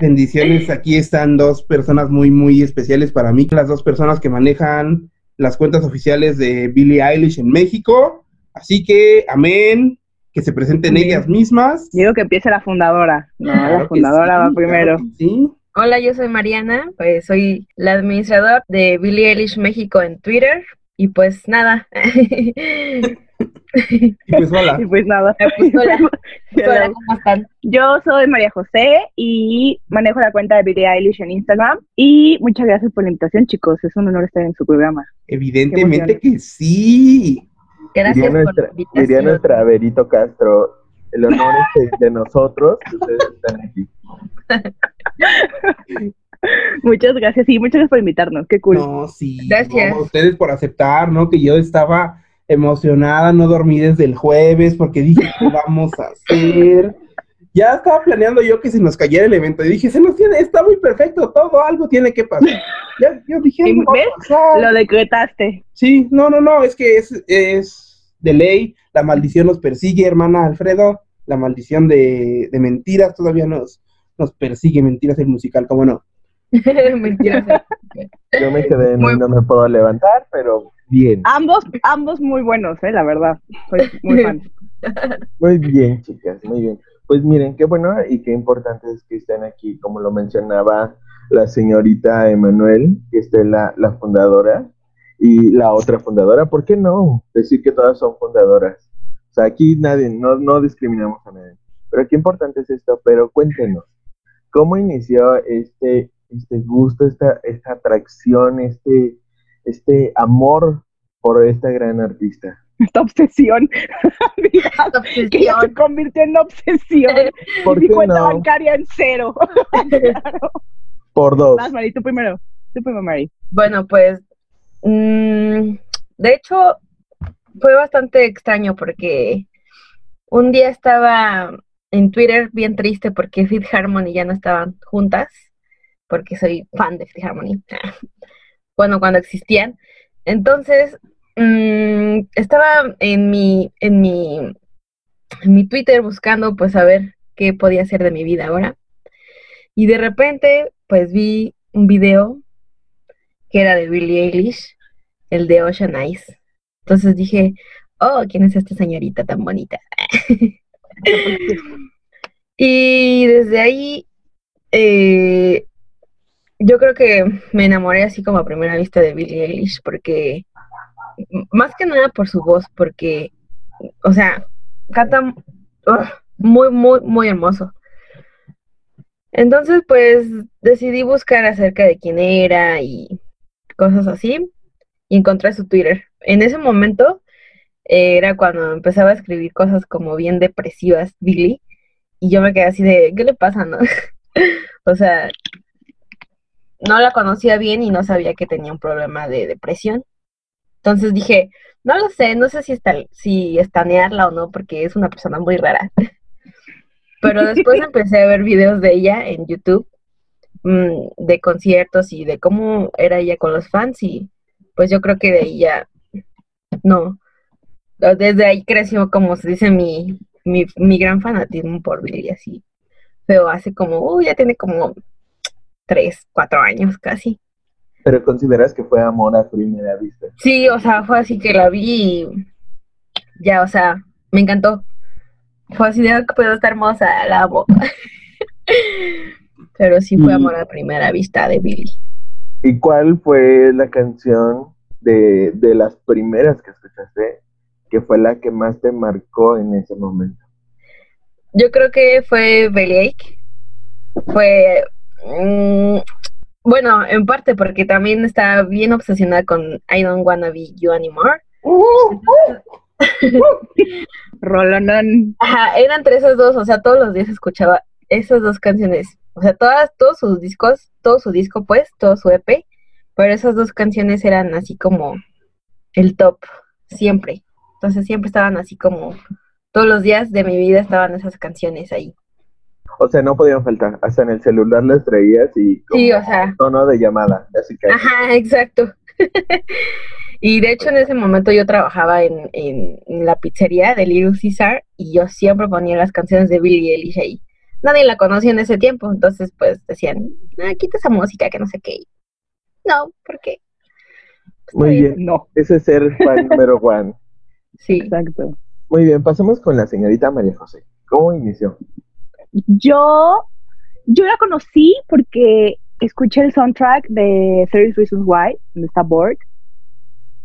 Bendiciones, aquí están dos personas muy, muy especiales para mí, las dos personas que manejan las cuentas oficiales de Billie Eilish en México. Así que, amén, que se presenten ellas mismas. Digo que empiece la fundadora. No, la fundadora va primero. sí. Hola, yo soy Mariana, pues soy la administradora de Billie Eilish México en Twitter. Y pues nada. y pues hola. Y pues nada. Pues hola. hola, ¿cómo están? Yo soy María José y manejo la cuenta de Billie Eilish en Instagram. Y muchas gracias por la invitación, chicos. Es un honor estar en su programa. Evidentemente que sí. Gracias diría nuestra, por la Diría nuestra Verito Castro, el honor es de nosotros que ustedes están aquí. Muchas gracias y muchas gracias por invitarnos, qué cool. No, sí. Gracias. a ustedes por aceptar, ¿no? Que yo estaba emocionada, no dormí desde el jueves porque dije, ¿qué vamos a hacer? Ya estaba planeando yo que se nos cayera el evento y dije, se nos tiene, está muy perfecto, todo, algo tiene que pasar. Ya, yo dije, Lo decretaste. Sí, no, no, no, es que es, es de ley, la maldición nos persigue, hermana Alfredo, la maldición de, de mentiras todavía nos, nos persigue, mentiras el musical, ¿cómo no? mentiras. Yo me quedé, no, no me puedo levantar, pero bien. Ambos, ambos muy buenos, eh, la verdad. Soy muy fan. Muy bien, chicas, muy bien. Pues miren, qué bueno y qué importante es que estén aquí, como lo mencionaba la señorita Emanuel, que es la, la fundadora, y la otra fundadora, ¿por qué no? Decir que todas son fundadoras. O sea, aquí nadie, no, no discriminamos a nadie. Pero qué importante es esto, pero cuéntenos, ¿cómo inició este, este gusto, esta, esta atracción, este, este amor por esta gran artista? Esta obsesión. que ya se convirtió en obsesión. ¿Por Mi cuenta no? bancaria en cero. Por dos. Vas, Mari, tú primero. Tú primero, Mari. Bueno, pues, mmm, de hecho, fue bastante extraño porque un día estaba en Twitter bien triste porque Fit Harmony ya no estaban juntas, porque soy fan de Fit Harmony. bueno, cuando existían. Entonces, mmm, estaba en mi, en mi, en mi Twitter buscando pues a ver qué podía hacer de mi vida ahora. Y de repente, pues vi un video que era de Billie Eilish, el de Ocean Eyes. Entonces dije, oh, ¿quién es esta señorita tan bonita? y desde ahí, eh, yo creo que me enamoré así como a primera vista de Billie Eilish, porque, más que nada por su voz, porque, o sea, canta muy, muy, muy hermoso. Entonces, pues decidí buscar acerca de quién era y cosas así, y encontré su Twitter. En ese momento eh, era cuando empezaba a escribir cosas como bien depresivas, Billy, y yo me quedé así de, ¿qué le pasa, no? o sea, no la conocía bien y no sabía que tenía un problema de depresión. Entonces dije, no lo sé, no sé si, está, si estanearla o no, porque es una persona muy rara. Pero después empecé a ver videos de ella en YouTube, mmm, de conciertos y de cómo era ella con los fans y pues yo creo que de ahí ya, no, desde ahí creció como se dice mi, mi, mi gran fanatismo por Billy así. Pero hace como, uh, ya tiene como tres, cuatro años casi. ¿Pero consideras que fue amor a primera vista? Sí, o sea, fue así que la vi y ya, o sea, me encantó. Fue así de que puedo estar hermosa, la amo. Pero sí fue amor a primera vista de Billy. ¿Y cuál fue la canción de, de las primeras que escuchaste que fue la que más te marcó en ese momento? Yo creo que fue Bellyache. Fue. Mm, bueno, en parte porque también estaba bien obsesionada con I Don't Wanna Be You Anymore. Rolonón. Ajá, eran entre esas dos, o sea, todos los días escuchaba esas dos canciones. O sea, todas, todos sus discos, todo su disco, pues, todo su EP, pero esas dos canciones eran así como el top, siempre. Entonces siempre estaban así como, todos los días de mi vida estaban esas canciones ahí. O sea, no podían faltar. Hasta en el celular las traías y como Sí, o sea, tono de llamada. Así que Ajá, exacto. y de hecho en ese momento yo trabajaba en, en- en la pizzería de Little Caesar y yo siempre ponía las canciones de Billie Eilish ahí. nadie la conocía en ese tiempo, entonces pues decían, ah, quita esa música, que no sé qué. No, ¿por qué? Muy bien. No, Ese es ser fan número one. Sí. exacto. Muy bien, pasemos con la señorita María José. ¿Cómo inició? Yo, yo la conocí porque escuché el soundtrack de 30 Reasons Why, donde está Borg.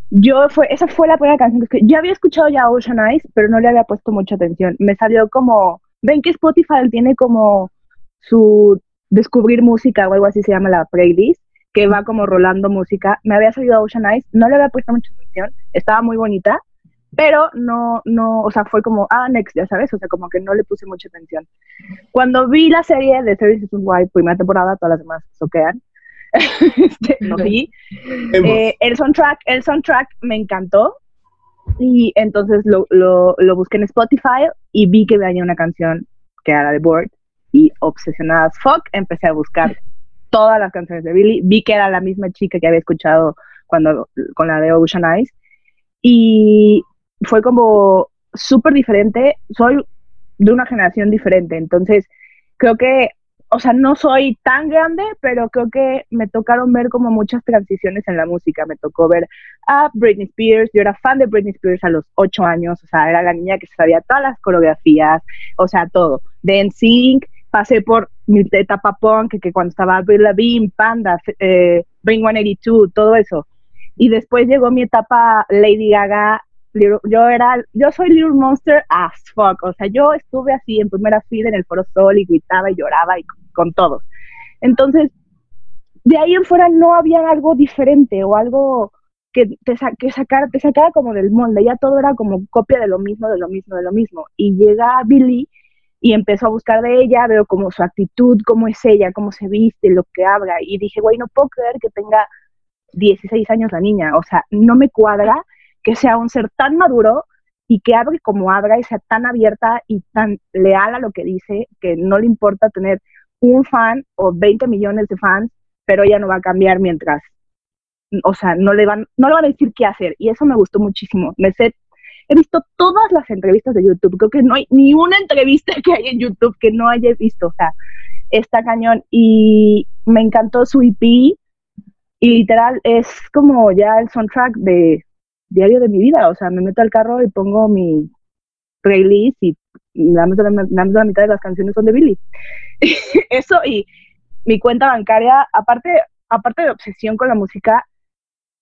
Yo fue, esa fue la primera canción que escuché. Yo había escuchado ya Ocean Eyes, pero no le había puesto mucha atención. Me salió como, ven que Spotify tiene como su descubrir música o algo así se llama la playlist, que va como rolando música. Me había salido Ocean Eyes, no le había puesto mucha atención, estaba muy bonita, pero no, no, o sea, fue como, ah, next, ya sabes, o sea, como que no le puse mucha atención. Cuando vi la serie de Services Why, primera temporada, todas las demás soquean, este, no vi, eh, el soundtrack, el soundtrack me encantó. Y entonces lo, lo, lo busqué en Spotify y vi que venía una canción que era de Board y obsesionada as fuck empecé a buscar todas las canciones de Billy, vi que era la misma chica que había escuchado cuando con la de Ocean Eyes. Y fue como súper diferente, soy de una generación diferente, entonces creo que o sea, no soy tan grande, pero creo que me tocaron ver como muchas transiciones en la música. Me tocó ver a Britney Spears. Yo era fan de Britney Spears a los ocho años. O sea, era la niña que sabía todas las coreografías, o sea, todo. De NSYNC, pasé por mi etapa punk, que, que cuando estaba Avril Lavigne, Panda, eh, Bring 182, todo eso. Y después llegó mi etapa Lady Gaga. Yo era, yo soy Little Monster as fuck. O sea, yo estuve así en primera fila en el Foro Sol y gritaba y lloraba y con todos. Entonces, de ahí en fuera no había algo diferente o algo que te, sa- que te sacara como del molde, ya todo era como copia de lo mismo, de lo mismo, de lo mismo. Y llega Billy y empezó a buscar de ella, veo como su actitud, cómo es ella, cómo se viste, lo que habla, y dije, güey, no puedo creer que tenga 16 años la niña, o sea, no me cuadra que sea un ser tan maduro y que hable como habla y sea tan abierta y tan leal a lo que dice, que no le importa tener un fan o 20 millones de fans, pero ella no va a cambiar mientras, o sea, no le van, no le van a decir qué hacer. Y eso me gustó muchísimo. Me he visto todas las entrevistas de YouTube. Creo que no hay ni una entrevista que hay en YouTube que no haya visto. O sea, está cañón. Y me encantó su EP. Y literal es como ya el soundtrack de diario de mi vida. O sea, me meto al carro y pongo mi playlist y nada más de la, nada más la mitad de las canciones son de Billy. Eso y mi cuenta bancaria, aparte, aparte de obsesión con la música,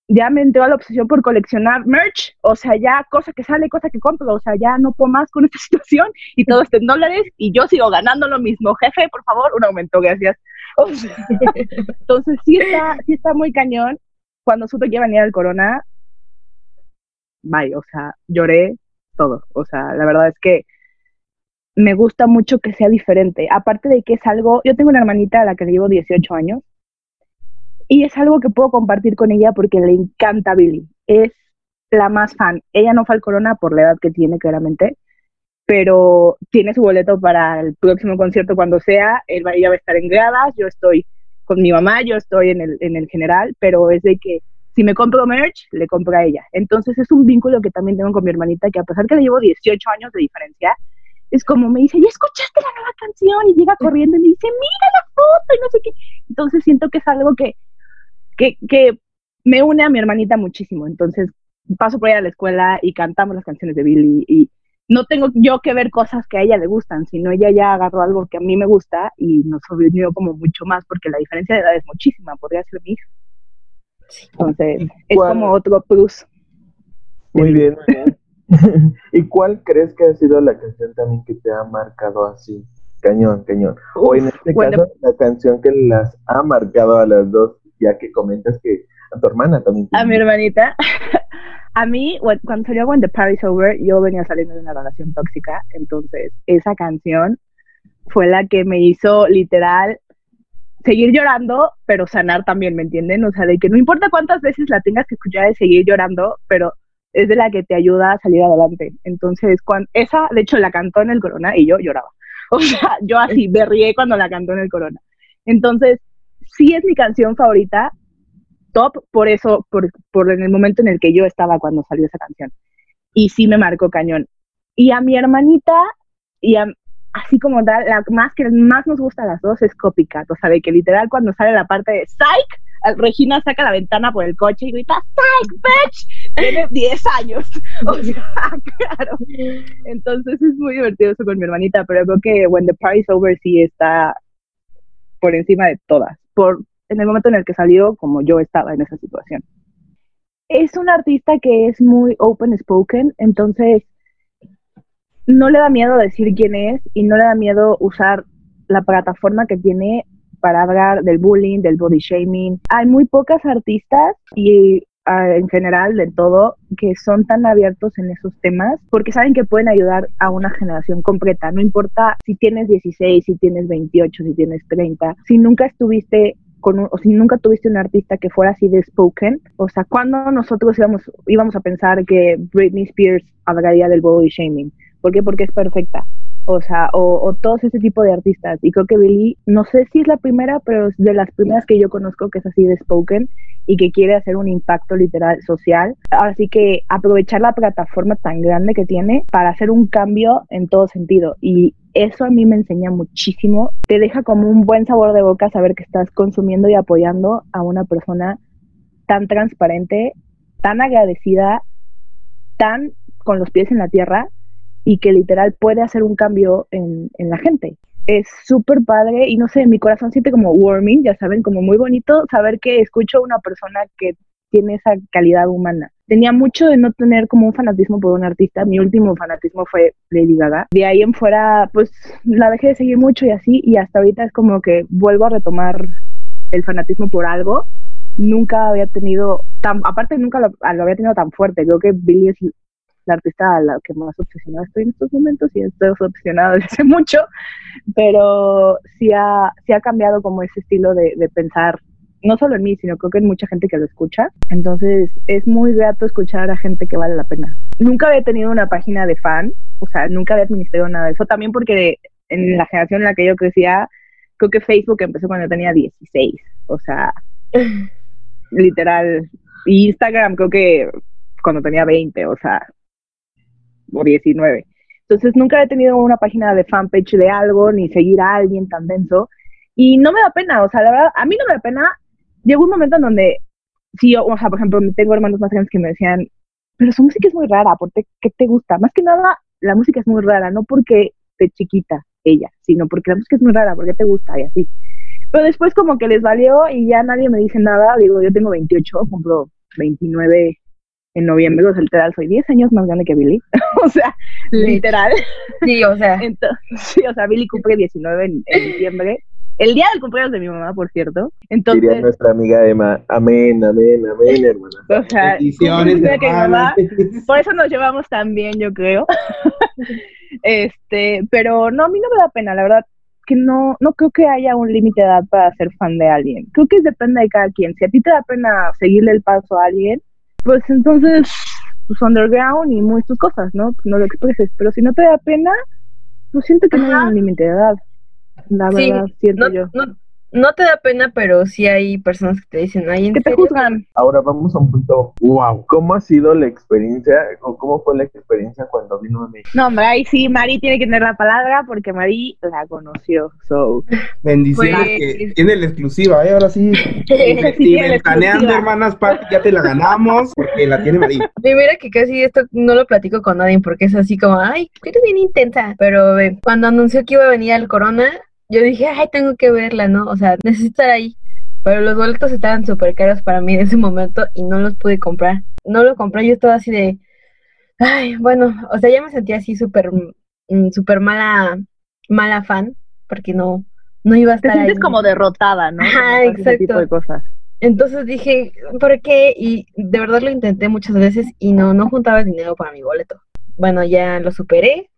ya me entró a la obsesión por coleccionar merch, o sea, ya cosa que sale, cosa que compro, o sea, ya no puedo más con esta situación y todo está en dólares y yo sigo ganando lo mismo. Jefe, por favor, un aumento, gracias. O sea, entonces sí está, sí está muy cañón. Cuando supe que iba a venir el corona, bye, o sea, lloré todo. O sea, la verdad es que me gusta mucho que sea diferente. Aparte de que es algo, yo tengo una hermanita a la que le llevo 18 años y es algo que puedo compartir con ella porque le encanta Billy. Es la más fan. Ella no fue al Corona por la edad que tiene, claramente, pero tiene su boleto para el próximo concierto cuando sea. Él va, ella va a estar en gradas, yo estoy con mi mamá, yo estoy en el general, pero es de que si me compro merch, le compro a ella. Entonces es un vínculo que también tengo con mi hermanita, que a pesar que le llevo 18 años de diferencia, es como me dice, ¿ya escuchaste la nueva canción? Y llega corriendo y me dice, mira la foto y no sé qué. Entonces siento que es algo que, que, me une a mi hermanita muchísimo. Entonces paso por ella a la escuela y cantamos las canciones de Billy y no tengo yo que ver cosas que a ella le gustan, sino ella ya agarró algo que a mí me gusta y nos unió como mucho más porque la diferencia de edad es muchísima, podría ser mi hija. Entonces, es ¿Cuál? como otro plus. Muy bien, muy bien. ¿Y cuál crees que ha sido la canción también que te ha marcado así? Cañón, cañón. O en este the- caso, la canción que las ha marcado a las dos, ya que comentas que a tu hermana también. a mi hermanita. A mí, cuando salió When the Party's Over, yo venía saliendo de una relación tóxica, entonces esa canción fue la que me hizo literal seguir llorando, pero sanar también, ¿me entienden? O sea, de que no importa cuántas veces la tengas que escuchar, de seguir llorando, pero es de la que te ayuda a salir adelante. Entonces, cuando, esa, de hecho, la cantó en el Corona y yo lloraba. O sea, yo así berrié cuando la cantó en el Corona. Entonces, sí es mi canción favorita, top, por eso, por, por en el momento en el que yo estaba cuando salió esa canción. Y sí me marcó cañón. Y a mi hermanita, y a, así como tal, la más que más nos gusta a las dos es Copycat, o sea, de que literal cuando sale la parte de Psych, Regina saca la ventana por el coche y grita, Psych, bitch, tiene 10 años, o sea, claro. Entonces es muy divertido eso con mi hermanita, pero creo que When the Party's Over sí está por encima de todas, por en el momento en el que salió, como yo estaba en esa situación. Es un artista que es muy open spoken, entonces no le da miedo decir quién es y no le da miedo usar la plataforma que tiene para hablar del bullying, del body shaming. Hay muy pocas artistas y ah, en general de todo que son tan abiertos en esos temas porque saben que pueden ayudar a una generación completa. No importa si tienes 16, si tienes 28, si tienes 30, si nunca estuviste con o si nunca tuviste un artista que fuera así de spoken, o sea, cuando nosotros íbamos, íbamos a pensar que Britney Spears hablaría del body shaming, ¿Por qué? Porque es perfecta. O sea, o, o todos ese tipo de artistas. Y creo que Billy, no sé si es la primera, pero es de las primeras que yo conozco que es así de spoken y que quiere hacer un impacto literal social. Así que aprovechar la plataforma tan grande que tiene para hacer un cambio en todo sentido. Y eso a mí me enseña muchísimo. Te deja como un buen sabor de boca saber que estás consumiendo y apoyando a una persona tan transparente, tan agradecida, tan con los pies en la tierra y que literal puede hacer un cambio en, en la gente. Es súper padre y no sé, mi corazón siente como warming, ya saben, como muy bonito saber que escucho a una persona que tiene esa calidad humana. Tenía mucho de no tener como un fanatismo por un artista. Mi último fanatismo fue Lady Gaga. De ahí en fuera, pues la dejé de seguir mucho y así. Y hasta ahorita es como que vuelvo a retomar el fanatismo por algo. Nunca había tenido, tan, aparte nunca lo, lo había tenido tan fuerte. Creo que Billie la artista a la que más obsesionada estoy en estos momentos y estoy obsesionada desde hace mucho, pero sí ha, sí ha cambiado como ese estilo de, de pensar no solo en mí, sino creo que en mucha gente que lo escucha. Entonces es muy grato escuchar a gente que vale la pena. Nunca había tenido una página de fan, o sea, nunca había administrado nada de eso. También porque en la generación en la que yo crecía, creo que Facebook empezó cuando tenía 16, o sea, literal. Y Instagram creo que cuando tenía 20, o sea, o 19. Entonces nunca he tenido una página de fanpage de algo, ni seguir a alguien tan denso. Y no me da pena, o sea, la verdad, a mí no me da pena. Llegó un momento en donde, si yo, o sea, por ejemplo, tengo hermanos más grandes que me decían, pero su música es muy rara, ¿por qué, qué te gusta? Más que nada, la música es muy rara, no porque te chiquita ella, sino porque la música es muy rara, porque te gusta y así. Pero después como que les valió y ya nadie me dice nada, digo, yo tengo 28, cumplo 29 en noviembre, o sea, literal, soy 10 años más grande que Billy. o sea, literal. Sí, o sea. Entonces, sí, o sea, Billy cumple 19 en, en, diciembre. El día del cumpleaños de mi mamá, por cierto. Entonces, Diría nuestra amiga Emma, amén, amén, amén, hermana. O sea, de que mamá, por eso nos llevamos tan bien, yo creo. este, pero no, a mí no me da pena, la verdad que no, no creo que haya un límite de edad para ser fan de alguien. Creo que depende de cada quien. Si a ti te da pena seguirle el paso a alguien, pues entonces, pues underground y muchas tus cosas, ¿no? Pues no lo expreses. Pero si no te da pena, pues siento que no Ajá. hay un límite de edad. La Sí, verdad, siento no, yo. no, no te da pena, pero sí hay personas que te dicen, ay, ¿en Que te serio?". juzgan. Ahora vamos a un punto. Wow. ¿Cómo ha sido la experiencia o cómo fue la experiencia cuando vino a México? No, hombre, ahí sí, Mari tiene que tener la palabra porque Mari la conoció. So, Bendiciones Pues- que tiene la exclusiva, ¿eh? Ahora sí. sí la Ventaneando, hermanas, Pati, ya te la ganamos porque la tiene María. Y mira que casi esto no lo platico con nadie porque es así como, ay, eres bien intensa. Pero eh, cuando anunció que iba a venir al Corona, yo dije, ay, tengo que verla, ¿no? O sea, necesito estar ahí. Pero los boletos estaban súper caros para mí en ese momento y no los pude comprar. No lo compré, yo estaba así de, ay, bueno, o sea, ya me sentía así súper, mm, súper mala, mala fan porque no, no iba a te estar ahí. sientes como derrotada, ¿no? Pasa Ese tipo exacto. de cosas. Entonces dije, ¿por qué? Y de verdad lo intenté muchas veces y no, no juntaba el dinero para mi boleto. Bueno, ya lo superé.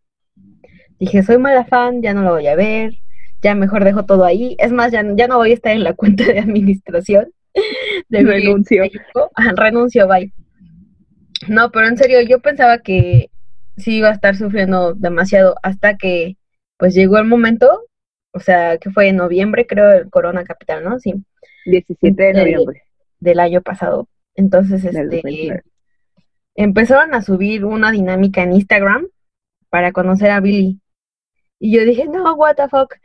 Dije, soy mala fan, ya no lo voy a ver. Ya mejor dejo todo ahí. Es más, ya, ya no voy a estar en la cuenta de administración. De Renuncio. Ajá, renuncio, bye. No, pero en serio, yo pensaba que sí iba a estar sufriendo demasiado hasta que pues llegó el momento, o sea, que fue en noviembre, creo, el Corona Capital, ¿no? Sí 17 de noviembre del año pasado. Entonces, del este, 2019. empezaron a subir una dinámica en Instagram para conocer a Billy. Y yo dije, no, what the fuck.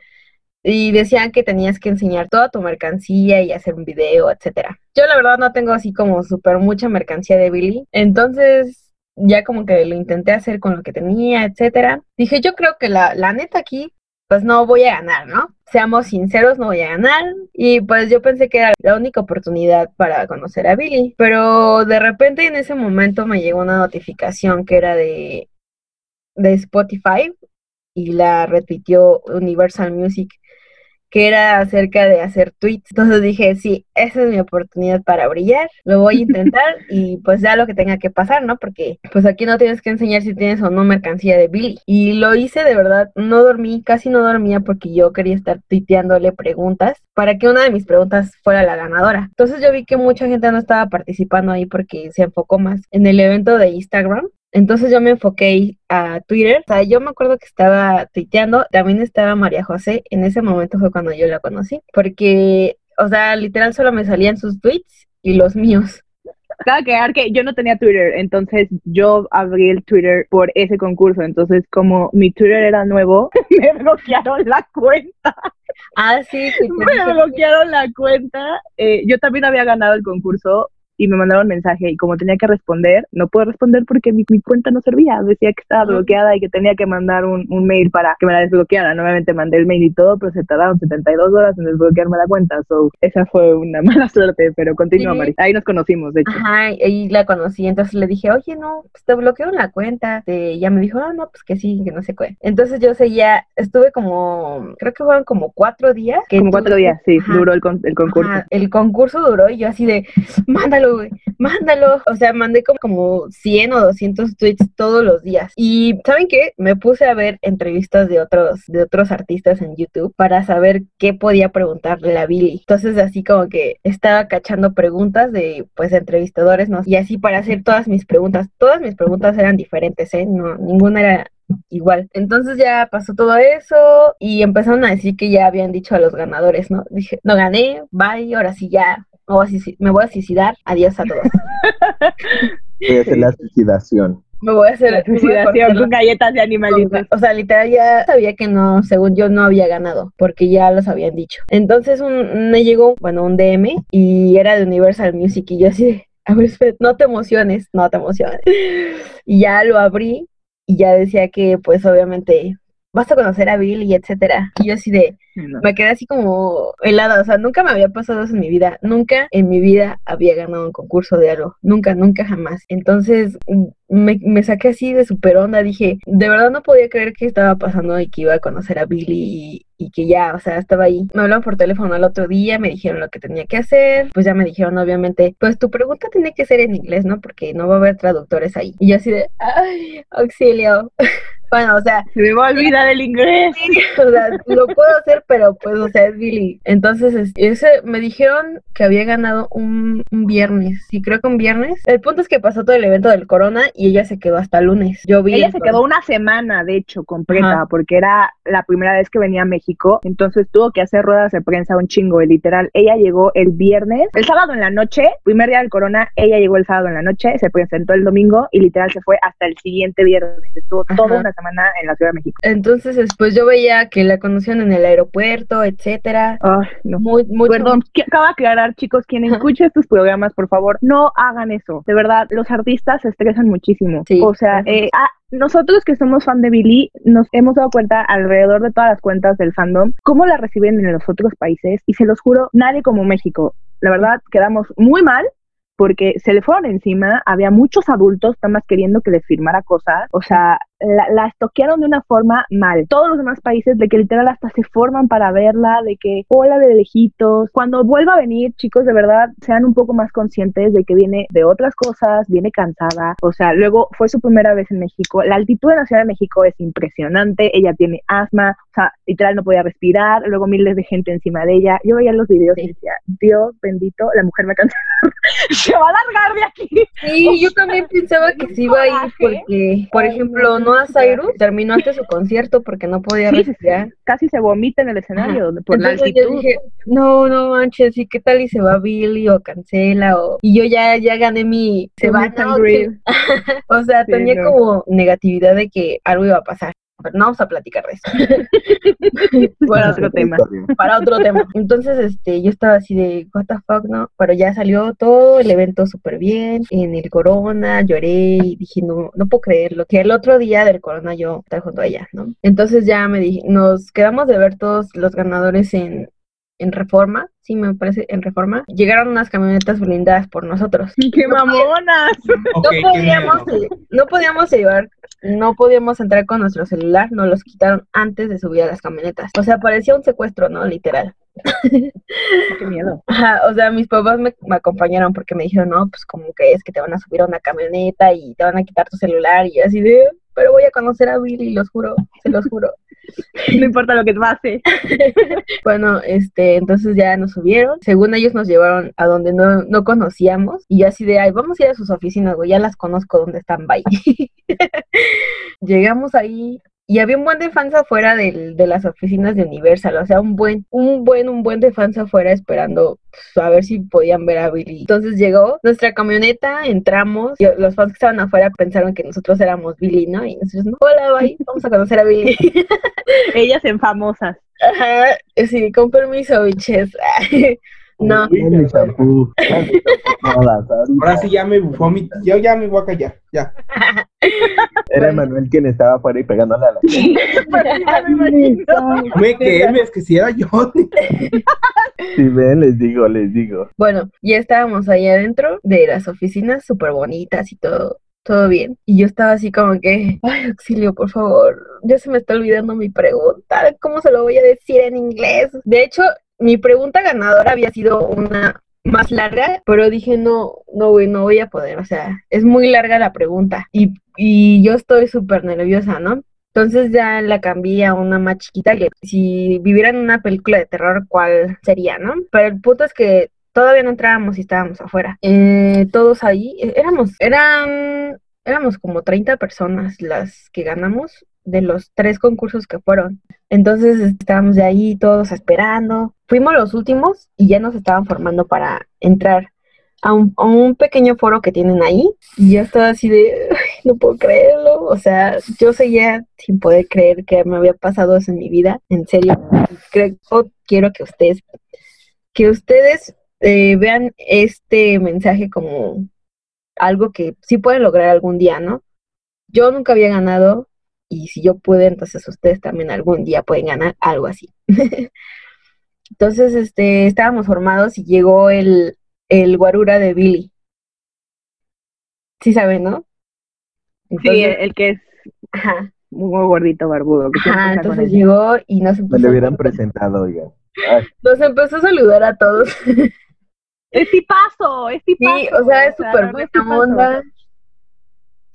Y decían que tenías que enseñar toda tu mercancía y hacer un video, etcétera. Yo la verdad no tengo así como súper mucha mercancía de Billy. Entonces ya como que lo intenté hacer con lo que tenía, etcétera. Dije, yo creo que la, la neta aquí, pues no voy a ganar, ¿no? Seamos sinceros, no voy a ganar. Y pues yo pensé que era la única oportunidad para conocer a Billy. Pero de repente en ese momento me llegó una notificación que era de, de Spotify y la repitió Universal Music que era acerca de hacer tweets. Entonces dije, sí, esa es mi oportunidad para brillar, lo voy a intentar y pues ya lo que tenga que pasar, ¿no? Porque pues aquí no tienes que enseñar si tienes o no mercancía de Billy. Y lo hice de verdad, no dormí, casi no dormía porque yo quería estar tuiteándole preguntas para que una de mis preguntas fuera la ganadora. Entonces yo vi que mucha gente no estaba participando ahí porque se enfocó más en el evento de Instagram entonces yo me enfoqué a Twitter. O sea, yo me acuerdo que estaba tuiteando. También estaba María José. En ese momento fue cuando yo la conocí. Porque, o sea, literal solo me salían sus tweets y los míos. Cabe quedar que yo no tenía Twitter, entonces yo abrí el Twitter por ese concurso. Entonces, como mi Twitter era nuevo, me bloquearon la cuenta. Ah, sí, sí. Me bloquearon la cuenta. Eh, yo también había ganado el concurso, y me mandaron mensaje y como tenía que responder, no puedo responder porque mi, mi cuenta no servía, decía que estaba bloqueada y que tenía que mandar un, un, mail para que me la desbloquearan. Nuevamente mandé el mail y todo, pero se tardaron 72 horas en desbloquearme la cuenta, so esa fue una mala suerte, pero continúa, sí. Ahí nos conocimos, de hecho. Ajá, ahí la conocí, entonces le dije, oye, no, pues te bloquearon la cuenta. Y ya me dijo, ah, no, pues que sí, que no sé qué. Entonces yo seguía, estuve como, creo que fueron como cuatro días. Que como cuatro días, sí, Ajá. duró el, con, el concurso. Ajá, el concurso duró y yo así de, mándalo mándalo. O sea, mandé como, como 100 o 200 tweets todos los días. Y ¿saben qué? Me puse a ver entrevistas de otros, de otros artistas en YouTube para saber qué podía preguntarle a Billy. Entonces, así como que estaba cachando preguntas de, pues, entrevistadores, ¿no? Y así para hacer todas mis preguntas. Todas mis preguntas eran diferentes, ¿eh? No, ninguna era igual. Entonces ya pasó todo eso y empezaron a decir que ya habían dicho a los ganadores, ¿no? Dije, no gané, bye, ahora sí ya me voy a, me voy a suicidar, adiós a todos. Voy a hacer la suicidación. Me voy a hacer la suicidación con galletas de animalitos. O sea, literal ya sabía que no, según yo no había ganado, porque ya los habían dicho. Entonces un, me llegó, bueno, un DM y era de Universal Music y yo así de, a ver, no te emociones, no te emociones. Y ya lo abrí y ya decía que pues obviamente vas a conocer a Bill y etcétera. Y yo así de, no. me quedé así como helada, o sea, nunca me había pasado eso en mi vida, nunca en mi vida había ganado un concurso de algo, nunca, nunca jamás. Entonces me, me saqué así de super onda, dije, de verdad no podía creer que estaba pasando y que iba a conocer a Billy y, y que ya, o sea, estaba ahí. Me hablaron por teléfono al otro día, me dijeron lo que tenía que hacer, pues ya me dijeron obviamente, pues tu pregunta tiene que ser en inglés, ¿no? Porque no va a haber traductores ahí. Y yo así de, ay, auxilio. bueno, o sea, se me va a olvidar el inglés. o sea, lo puedo hacer, pero pues, o sea, es Billy. Entonces, ese, me dijeron que había ganado un, un viernes, sí, creo que un viernes. El punto es que pasó todo el evento del corona y ella se quedó hasta lunes. Yo vi. Ella se quedó una semana, de hecho, completa, Ajá. porque era la primera vez que venía a México. Entonces tuvo que hacer ruedas de prensa un chingo, literal. Ella llegó el viernes, el sábado en la noche, primer día del corona, ella llegó el sábado en la noche, se presentó el domingo y literal se fue hasta el siguiente viernes. Estuvo Ajá. toda una semana en la Ciudad de México. Entonces, después yo veía que la conocían en el aeropuerto, etcétera. Ay, no. Muy, muy Perdón, acaba de aclarar, chicos, quien escuche estos programas, por favor, no hagan eso. De verdad, los artistas se estresan muchísimo. Sí, o sea, eh, ah, nosotros que somos fan de Billy, nos hemos dado cuenta alrededor de todas las cuentas del fandom, cómo la reciben en los otros países, y se los juro, nadie como México. La verdad, quedamos muy mal porque se le fueron encima, había muchos adultos nada más queriendo que les firmara cosas, o sea, la, la estoquearon de una forma mal. Todos los demás países de que literal hasta se forman para verla, de que hola de lejitos. Cuando vuelva a venir, chicos, de verdad, sean un poco más conscientes de que viene de otras cosas, viene cansada, o sea, luego fue su primera vez en México. La altitud de la Ciudad de México es impresionante, ella tiene asma, o sea, literal no podía respirar, luego miles de gente encima de ella. Yo veía los videos y decía, Dios bendito, la mujer me cansó. se va a largar de aquí. Sí, yo también pensaba que se iba a ir porque, por ejemplo, Noah Cyrus terminó antes su concierto porque no podía respirar. Casi se vomita en el escenario por la yo altitud. dije, no, no manches, ¿y qué tal y se va Billy o cancela? O... Y yo ya, ya gané mi... Se va, no, o sea, Sí, tenía no. como negatividad de que algo iba a pasar. Pero no vamos a platicar de eso. Bueno, otro tema. para otro tema. Entonces, este, yo estaba así de, what the fuck, ¿no? Pero ya salió todo el evento súper bien, en el Corona, lloré y dije, no, no puedo creerlo, que el otro día del Corona yo estaba junto a ella, ¿no? Entonces ya me dije, nos quedamos de ver todos los ganadores en, en Reforma, sí me parece, en Reforma, llegaron unas camionetas blindadas por nosotros. ¡Qué mamonas! No podíamos, miedo. no podíamos llevar, no podíamos entrar con nuestro celular, nos los quitaron antes de subir a las camionetas. O sea, parecía un secuestro, ¿no? Literal. ¡Qué miedo! Ajá, o sea, mis papás me, me acompañaron porque me dijeron, no, pues como crees que te van a subir a una camioneta y te van a quitar tu celular y así de, pero voy a conocer a Billy, los juro, se los juro. No importa lo que pase. Bueno, este, entonces ya nos subieron. Según ellos nos llevaron a donde no, no conocíamos. Y yo así de, ay, vamos a ir a sus oficinas, güey, ya las conozco donde están, bye. Llegamos ahí y había un buen de fans afuera del- de las oficinas de Universal. O sea, un buen, un buen, un buen de fans afuera esperando pues, a ver si podían ver a Billy. Entonces llegó nuestra camioneta, entramos. Y los fans que estaban afuera pensaron que nosotros éramos Billy, ¿no? Y nosotros, no, hola, bye, vamos a conocer a Billy. Ellas en famosas. Ajá, sí, con permiso, biches. No. Ahora sí ya me bufó mi... Yo ya me voy a callar, ya. Era Manuel quien estaba afuera y pegándole a la. Me quemes, que si era yo. Si ven, les digo, les digo. Bueno, ya estábamos ahí adentro de las oficinas súper bonitas y todo, todo bien. Y yo estaba así como que, ay, auxilio, por favor, ya se me está olvidando mi pregunta, ¿cómo se lo voy a decir en inglés? De hecho, mi pregunta ganadora había sido una más larga, pero dije, no, no, güey, no voy a poder, o sea, es muy larga la pregunta y, y yo estoy súper nerviosa, ¿no? Entonces ya la cambié a una más chiquita que si viviera en una película de terror, ¿cuál sería, no? Pero el punto es que todavía no entrábamos y estábamos afuera. Eh, todos ahí, eh, éramos, eran, éramos como 30 personas las que ganamos de los tres concursos que fueron. Entonces estábamos de ahí todos esperando. Fuimos los últimos y ya nos estaban formando para entrar a un, a un pequeño foro que tienen ahí. Y yo estaba así de, "Ay, no puedo creerlo. O sea, yo seguía sin poder creer que me había pasado eso en mi vida. En serio, creo, quiero que ustedes, que ustedes eh, vean este mensaje como algo que sí pueden lograr algún día, ¿no? Yo nunca había ganado y si yo pude, entonces ustedes también algún día pueden ganar algo así. entonces, este, estábamos formados y llegó el, el guarura de Billy. Sí saben, ¿no? Sí, el que es ajá, muy gordito, barbudo. Que ajá, entonces llegó y nos Me empezó, lo hubieran presentado, oigan. Ay, nos empezó a saludar a todos. Es tipazo, es tipazo. Sí, o sea, es súper buena onda.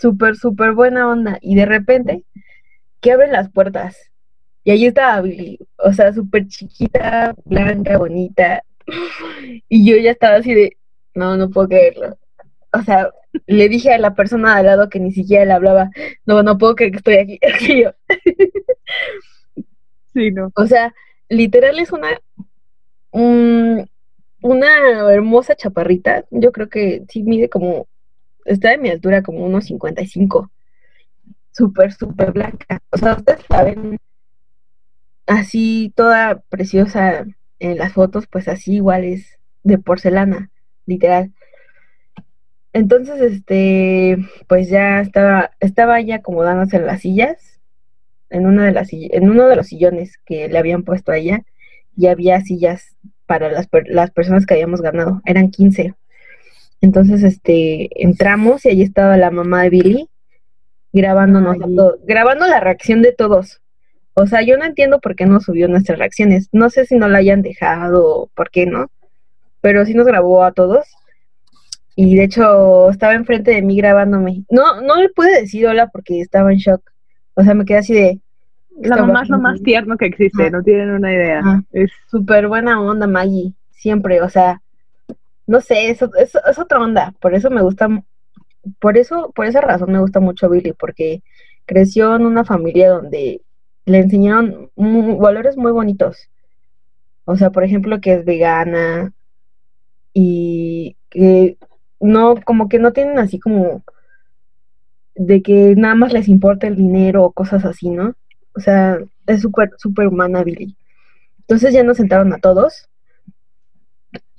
Súper, súper buena onda. Y de repente, que abren las puertas. Y ahí estaba Billy. O sea, súper chiquita, blanca, bonita. Y yo ya estaba así de, no, no puedo creerlo. O sea, le dije a la persona de al lado que ni siquiera le hablaba, no, no puedo creer que estoy aquí. Yo, Sí, no. o sea, literal es una, un- una hermosa chaparrita. Yo creo que sí mide como, está de mi altura como unos 55. Súper, súper blanca. O sea, ustedes la ven así toda preciosa en las fotos, pues así igual es de porcelana, literal. Entonces, este, pues ya estaba, estaba ya acomodándose en las sillas, en una de las en uno de los sillones que le habían puesto a ella, y había sillas para las, per- las personas que habíamos ganado, eran 15. Entonces, este, entramos y allí estaba la mamá de Billy grabándonos grabando la reacción de todos. O sea, yo no entiendo por qué no subió nuestras reacciones. No sé si no la hayan dejado o por qué no, pero sí nos grabó a todos. Y de hecho estaba enfrente de mí grabándome. No, no le pude decir hola porque estaba en shock. O sea, me quedé así de La Estaba mamá es lo más tierno que existe, no tienen una idea. Es súper buena onda Maggie, siempre, o sea, no sé, es, es, otra onda, por eso me gusta, por eso, por esa razón me gusta mucho Billy, porque creció en una familia donde le enseñaron valores muy bonitos, o sea, por ejemplo, que es vegana y que no, como que no tienen así como de que nada más les importa el dinero o cosas así, ¿no? O sea, es súper, súper humana Billy. Entonces ya nos sentaron a todos.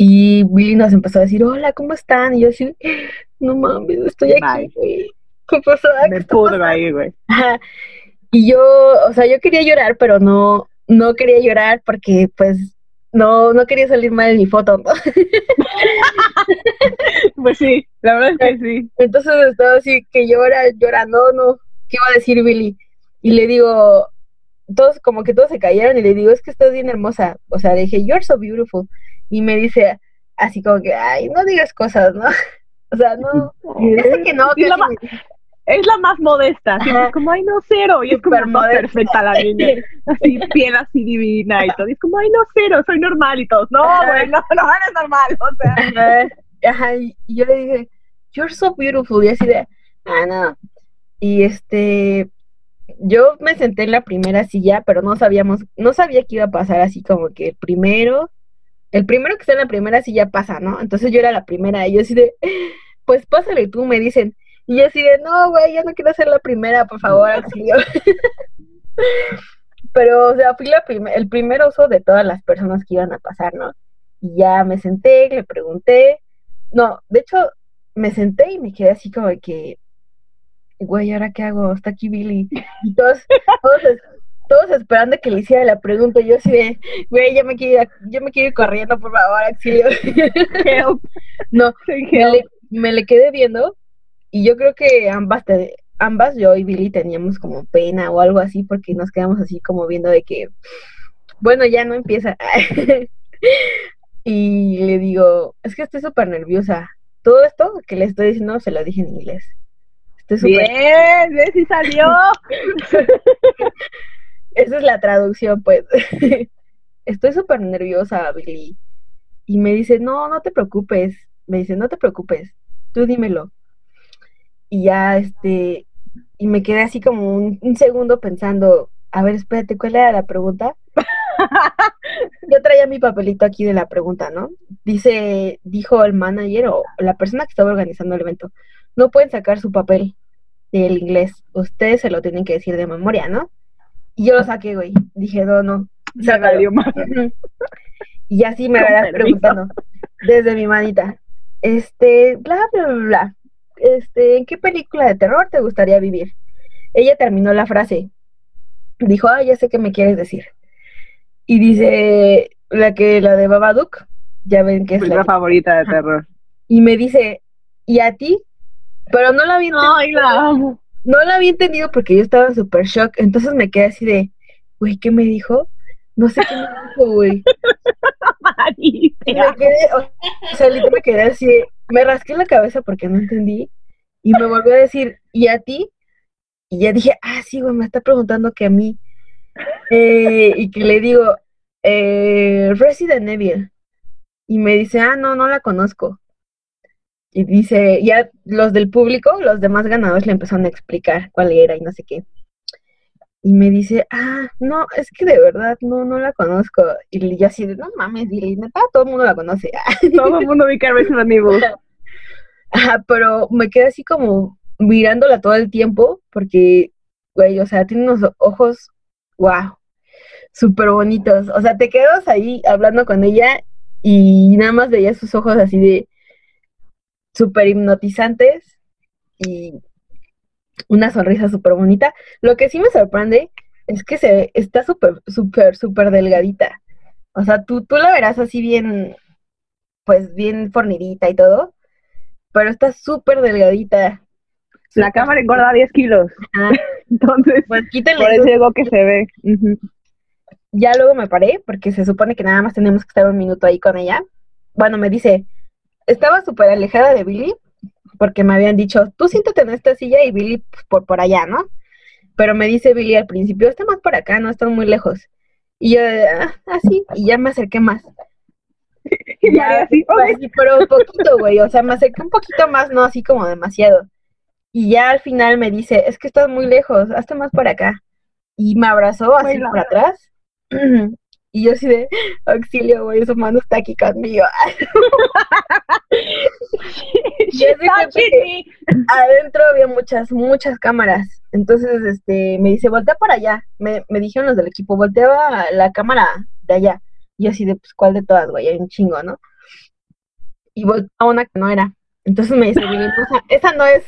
Y Billy nos empezó a decir, hola, ¿cómo están? Y yo así, no mames, estoy aquí, güey. ¿Qué pasó? ¿Qué Me pudro ahí, güey. Y yo, o sea, yo quería llorar, pero no, no quería llorar porque, pues, no, no quería salir mal en mi foto, ¿no? Pues sí, la verdad es que sí. Entonces estaba así que llora, llora, no, no, ¿qué iba a decir Billy? Y le digo, todos, como que todos se cayeron y le digo, es que estás bien hermosa. O sea, le dije, you're so beautiful. Y me dice, así como que, ay, no digas cosas, ¿no? O sea, no, es que no, que la sí Es la más modesta, siempre es como, ay, no, cero, y es como perfecta la niña, así, piel así divina y todo, y es como, ay, no, cero, soy normal y todos, no, güey, no, no eres normal, o sea, Ajá, y yo le dije, you're so beautiful, y así de, ah, no. Y este, yo me senté en la primera silla, pero no sabíamos, no sabía qué iba a pasar, así como que primero, el primero que está en la primera silla pasa, ¿no? Entonces yo era la primera, y yo así de, pues pásale tú, me dicen. Y yo así de, no, güey, yo no quiero ser la primera, por favor, auxilio. Pero, o sea, fui la prim- el primer oso de todas las personas que iban a pasar, ¿no? Y ya me senté, le pregunté. No, de hecho, me senté y me quedé así como que, güey, ¿ahora qué hago? Está aquí Billy. Y todos, todos, es- todos esperando que le hiciera la pregunta. Y yo así de, güey, ya me quiero ir, yo me quiero ir corriendo, por favor, auxilio. No, le, me le quedé viendo y yo creo que ambas, te- ambas, yo y Billy, teníamos como pena o algo así porque nos quedamos así como viendo de que, bueno, ya no empieza. y le digo, es que estoy súper nerviosa. Todo esto que le estoy diciendo se lo dije en inglés. Estoy súper... Bien, bien, sí salió, Esa es la traducción, pues. Estoy súper nerviosa, Billy. Y me dice, no, no te preocupes. Me dice, no te preocupes. Tú dímelo. Y ya, este, y me quedé así como un, un segundo pensando, a ver, espérate, ¿cuál era la pregunta? Yo traía mi papelito aquí de la pregunta, ¿no? Dice, dijo el manager o la persona que estaba organizando el evento, no pueden sacar su papel del inglés. Ustedes se lo tienen que decir de memoria, ¿no? Y yo lo saqué, güey. Dije, no, no. se más. Ujú. Y así me permiso. preguntando desde mi manita. Este, bla, bla, bla, bla. Este, ¿en qué película de terror te gustaría vivir? Ella terminó la frase. Dijo, ah, ya sé qué me quieres decir. Y dice, la que, la de Babadook, ya ven que es la Película que- favorita de terror. Y me dice, ¿y a ti? Pero no la vi Ay, la amo. No la había entendido porque yo estaba en super shock. Entonces me quedé así de, güey, ¿qué me dijo? No sé qué me dijo, güey. Me quedé, o sea, literal me quedé así, de- me rasqué la cabeza porque no entendí. Y me volvió a decir, ¿y a ti? Y ya dije, ah, sí, güey, me está preguntando que a mí. Eh, y que le digo, eh, Resident Evil. Y me dice, ah, no, no la conozco. Y dice, ya los del público, los demás ganadores le empezaron a explicar cuál era y no sé qué. Y me dice, ah, no, es que de verdad no, no la conozco. Y yo así de, no mames, y neta, todo el mundo la conoce. Todo el mundo vi que Resident Evil. Ajá, pero me quedé así como mirándola todo el tiempo, porque, güey, o sea, tiene unos ojos, wow, súper bonitos. O sea, te quedas ahí hablando con ella y nada más veías sus ojos así de súper hipnotizantes y una sonrisa súper bonita. Lo que sí me sorprende es que se está súper, súper, súper delgadita. O sea, tú, tú la verás así bien, pues bien fornidita y todo, pero está súper delgadita. La cámara engorda 10 kilos. Ajá. Entonces, Pues quítenle por eso. digo que se ve. Ya luego me paré, porque se supone que nada más tenemos que estar un minuto ahí con ella. Bueno, me dice, estaba súper alejada de Billy, porque me habían dicho, tú siéntate en esta silla y Billy pues, por, por allá, ¿no? Pero me dice Billy al principio, está más por acá, no están muy lejos. Y yo, ah, así, y ya me acerqué más. Y Ya, así, pues, "Ay, sí, pero un poquito, güey, o sea, me acerqué un poquito más, no así como demasiado. Y ya al final me dice, es que estás muy lejos, hazte más por acá. Y me abrazó así por atrás. Y yo así de, auxilio, güey, su mano está aquí conmigo. she's haz de cuenta touching que- me". Adentro había muchas, muchas cámaras. Entonces, este, me dice, voltea para allá. Me, me dijeron los del equipo, volteaba la cámara de allá. Y yo así de, pues, ¿cuál de todas, güey? Hay un chingo, ¿no? Y volteaba una que no era. Entonces me dice, esa, esa no es.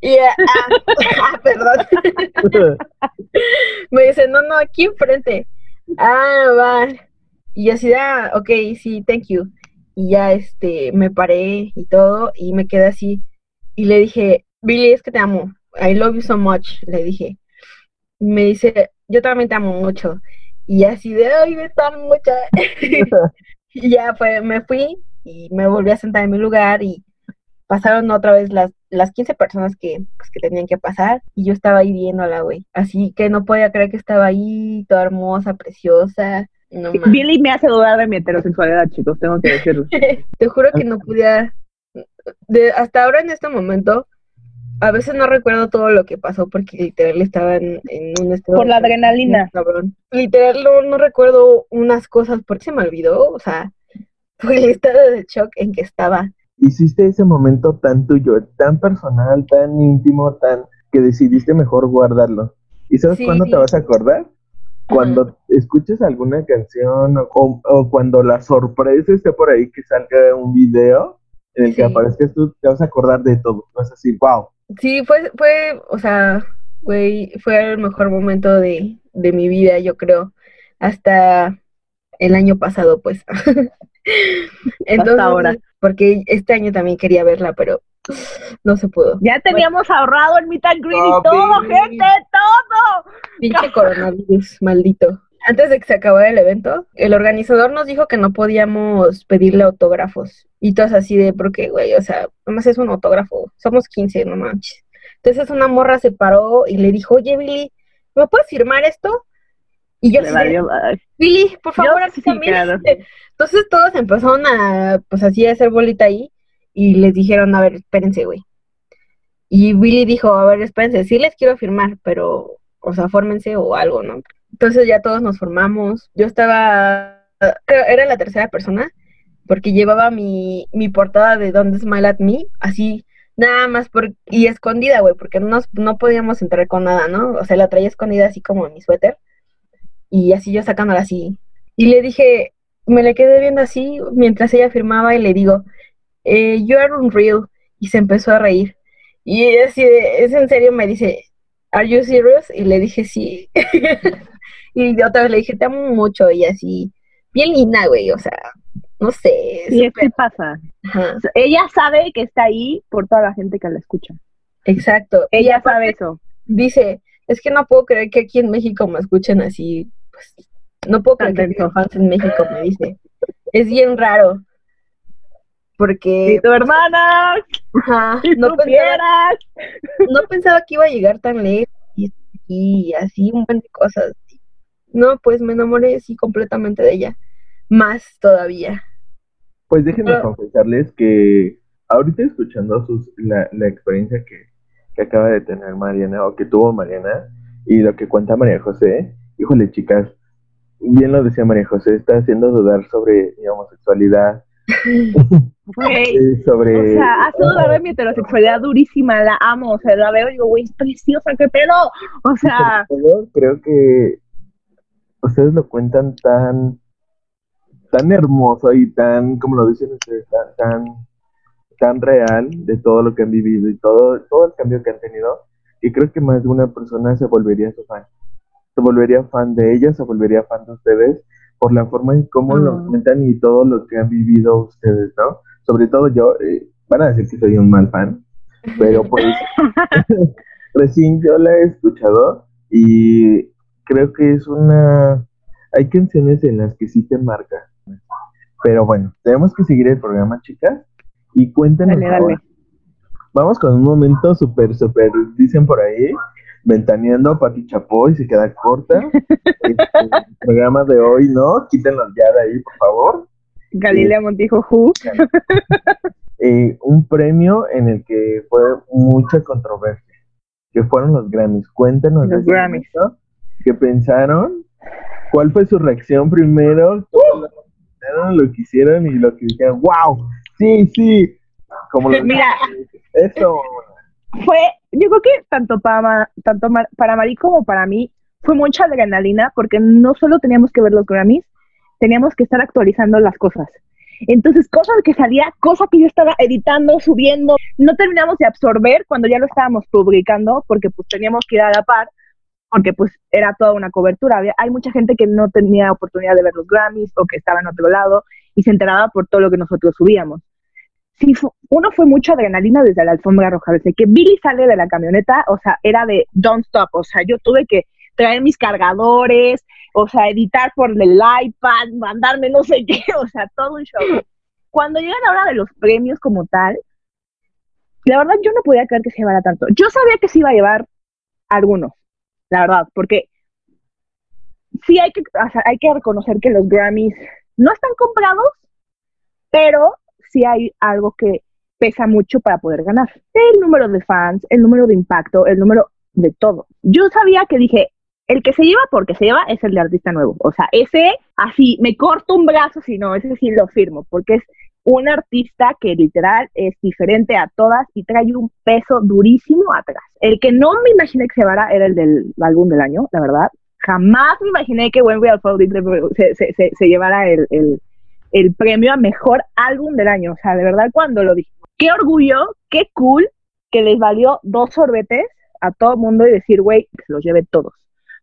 Y, ah, ah, perdón. me dice, no, no, aquí enfrente. Ah, va. Y yo así, ah, ok, sí, thank you. Y ya, este, me paré y todo, y me quedé así. Y le dije, Billy, es que te amo. I love you so much, le dije. Y me dice, yo también te amo mucho. Y así de, ay, me está mucho. y ya, pues, me fui y me volví a sentar en mi lugar y pasaron otra vez las, las 15 personas que, pues, que tenían que pasar y yo estaba ahí viéndola, güey. Así que no podía creer que estaba ahí, toda hermosa, preciosa. No. Billy me hace dudar de mi heterosexualidad, chicos, tengo que decirlo. Te juro que no podía. De, hasta ahora en este momento, a veces no recuerdo todo lo que pasó porque literal estaba en, en un estado. Por la adrenalina. Cabrón. Literal no, no recuerdo unas cosas porque se me olvidó, o sea, por el estado de shock en que estaba. Hiciste ese momento tan tuyo, tan personal, tan íntimo, tan que decidiste mejor guardarlo. ¿Y sabes Sí. cuándo te vas a acordar? Cuando escuches alguna canción o, o cuando la sorpresa esté por ahí que salga un video en el que Sí. aparezcas tú, te vas a acordar de todo. Vas a decir, wow. Sí, fue, fue, o sea, güey, fue el mejor momento de, de mi vida, yo creo, hasta el año pasado, pues. Entonces, ahora. porque este año también quería verla, pero no se pudo. Ya teníamos ahorrado el meet and greet Oh, y todo, gente, todo. Pinche coronavirus, maldito. Antes de que se acabara el evento, el organizador nos dijo que no podíamos pedirle autógrafos. Y todos así de, porque, güey, o sea, nomás es un autógrafo. Somos 15, no manches. Entonces una morra se paró y le dijo, oye, Billy, ¿me puedes firmar esto? Y yo. Billy, por favor, a mí sí, también. claro. Entonces todos empezaron a, pues así, a hacer bolita ahí y les dijeron, a ver, espérense, güey. Y Billy dijo, a ver, espérense, sí les quiero firmar, pero, o sea, fórmense o algo, ¿no? Entonces ya todos nos formamos. Yo estaba, creo, era la tercera persona, porque llevaba mi, mi portada de Don't Smile at Me, así, nada más, por, y escondida, güey, porque no, nos- no podíamos entrar con nada, ¿no? O sea, la traía escondida así como en mi suéter, y así yo sacándola así. Y le dije, me le quedé viendo así mientras ella firmaba y le digo, eh, you are unreal. Y se empezó a reír. Y ella así de, ¿es en serio? Me dice, ¿Are you serious? Y le dije, sí. y otra vez le dije, te amo mucho. Y así, bien linda, güey, o sea, no sé. Y es que pasa. ajá, Ella sabe que está ahí por toda la gente que la escucha. exacto. Ella sabe eso. Dice, es que no puedo creer que aquí en México me escuchen así. Pues, no puedo creer que tengo fans en México, me dice. Es bien raro. Porque Si tu hermana, ajá, si no, pensaba, no pensaba que iba a llegar tan lejos y, y así un montón de cosas. No, pues me enamoré así completamente de ella. Más todavía. Pues déjenme Pero- confesarles que ahorita escuchando sus, la, la experiencia que, que acaba de tener Mariana o que tuvo Mariana y lo que cuenta María José, híjole chicas, bien lo decía María José, está haciendo dudar sobre mi homosexualidad, eh, sobre... O sea, hace dudar de mi heterosexualidad durísima, la amo, o sea, la veo y digo, güey, es preciosa, qué pedo. O sea, creo que ustedes lo cuentan tan tan hermoso y tan, como lo dicen ustedes, tan, tan, tan real de todo lo que han vivido y todo, todo el cambio que han tenido, y creo que más de una persona se volvería su fan. Se volvería fan de ella, se volvería fan de ustedes por la forma en cómo lo Ah. cuentan y todo lo que han vivido ustedes, ¿no? Sobre todo yo, eh, van a decir que soy un mal fan, pero pues recién yo la he escuchado y creo que es una... Hay canciones en las que sí te marca. Pero bueno, tenemos que seguir el programa, chicas. Y cuéntenos Dale. Vamos con un momento súper, súper, dicen por ahí, ventaneando a Pati Chapoy, se queda corta. Este, el programa de hoy, ¿no? Quítenlos ya de ahí, por favor. Galilea Montijo, who? eh, un premio en el que fue mucha controversia, que fueron los Grammys. Cuéntanos de Los ese Grammys. momento, ¿Qué pensaron? ¿Cuál fue su reacción primero? ¿Cómo lo que hicieron y lo que dijeron? ¡Wow! Sí, sí. Como lo Mira. Eso. Fue, yo creo que tanto para, tanto para Mari como para mí fue mucha adrenalina porque no solo teníamos que ver los Grammys, teníamos que estar actualizando las cosas. Entonces, cosas que salía, cosas que yo estaba editando, subiendo, no terminamos de absorber cuando ya lo estábamos publicando porque pues teníamos que ir a la par, porque pues era toda una cobertura. hay mucha gente que no tenía oportunidad de ver los Grammys o que estaba en otro lado y se enteraba por todo lo que nosotros subíamos. Sí, uno fue mucha adrenalina desde la alfombra roja, desde que Billy sale de la camioneta, o sea, era de don't stop, o sea, yo tuve que traer mis cargadores, o sea, editar por el iPad, mandarme no sé qué, o sea, todo un show. Cuando llegan ahora de los premios como tal, la verdad yo no podía creer que se llevara tanto. Yo sabía que se iba a llevar algunos, la verdad, porque sí hay que, hay que reconocer que los Grammys no están comprados, pero sí hay algo que pesa mucho para poder ganar. El número de fans, el número de impacto, el número de todo. Yo sabía que dije, el que se lleva porque se lleva es el de artista nuevo. O sea, ese así, me corto un brazo, si no, ese sí lo firmo, porque es un artista que literal es diferente a todas y trae un peso durísimo atrás. El que no me imaginé que se llevara era el del álbum del año, la verdad. Jamás me imaginé que When We All Fall se, se, llevara el, el premio a mejor álbum del año. O sea, de verdad, cuando lo dije, qué orgullo, qué cool que les valió dos sorbetes a todo el mundo y decir, güey, que se los lleve todos.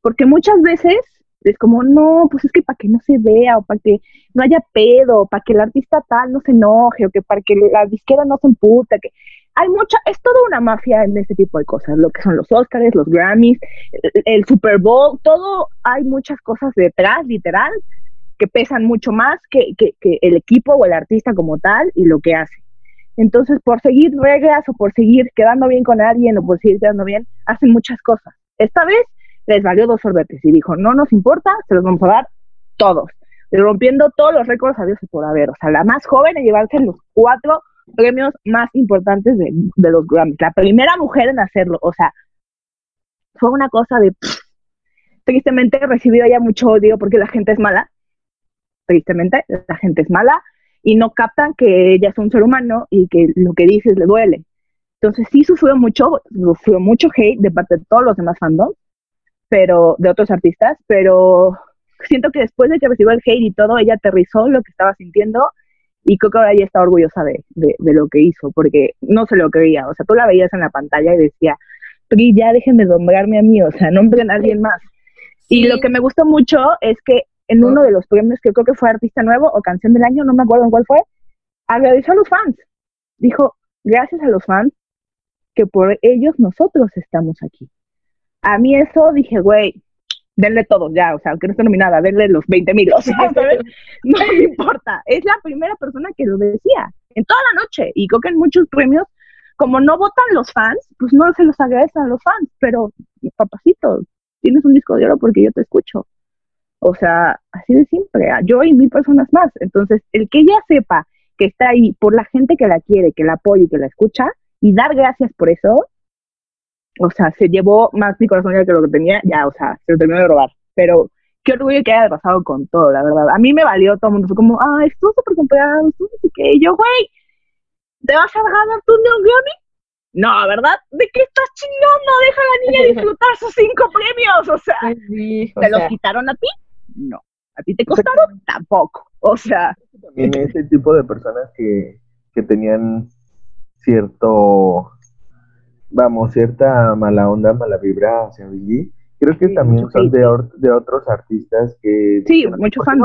Porque muchas veces es como, no, pues es que para que no se vea, o para que no haya pedo, para que el artista tal no se enoje, o que para que la disquera no se emputa, que hay mucha, es toda una mafia en ese tipo de cosas, lo que son los Oscars, los Grammys, el, Super Bowl, todo, hay muchas cosas detrás, literal, que pesan mucho más que, el equipo o el artista como tal y lo que hace. Entonces, por seguir reglas o por seguir quedando bien con alguien o por seguir quedando bien, hacen muchas cosas. Esta vez les valió dos sorbetes y dijo, no nos importa, se los vamos a dar todos, rompiendo todos los récords a Dios por haber. O sea, la más joven en llevarse los cuatro premios más importantes de, los Grammys. La primera mujer en hacerlo. O sea, fue una cosa de... tristemente he recibido ya mucho odio porque la gente es mala. Tristemente, la gente es mala y no captan que ella es un ser humano y que lo que dices le duele. Entonces sí sufrió mucho, sufrió mucho hate de parte de todos los demás fandoms pero de otros artistas, pero siento que después de que recibió el hate y todo, ella aterrizó lo que estaba sintiendo y creo que ahora ella está orgullosa de, de, lo que hizo, porque no se lo creía, o sea, tú la veías en la pantalla y decía, Pri, ya dejen de nombrarme a mí, o sea, nombren a alguien más. Y lo que me gustó mucho es que en uno de los premios, que creo que fue Artista Nuevo o Canción del Año, no me acuerdo en cuál fue, agradeció a los fans. Dijo, gracias a los fans, que por ellos nosotros estamos aquí a mí eso dije, güey, denle todo ya, o sea, aunque no esté nominada, denle los 20 mil, o sea, No me importa. Es la primera persona que lo decía en toda la noche. Y creo que en muchos premios, como no votan los fans, pues no se los agradecen a los fans, pero papacito, tienes un disco de oro porque yo te escucho. O sea, así de simple, yo y mil personas más. Entonces, el que ella sepa que está ahí por la gente que la quiere, que la apoya y que la escucha, y dar gracias por eso, o sea, se llevó más mi corazón que lo que tenía, ya, o sea, se lo terminó de robar. Pero qué orgullo que haya pasado con todo, la verdad. A mí me valió todo el mundo, fue como, ay, estuvo súper comprado, estuvo no sé qué. Y yo, güey, ¿te vas a ganar Neon Grammy? No, ¿verdad? ¿De qué estás chingando? Deja a la niña disfrutar sus cinco premios, o sea, ¿te los quitaron a ti? No. ¿A ti te costaron? Tampoco. O sea. También ese tipo de personas que, que tenían cierto vamos, cierta mala onda, mala vibra hacia Billy. Creo que también son de, de, otros artistas que... Sí, muchos fans.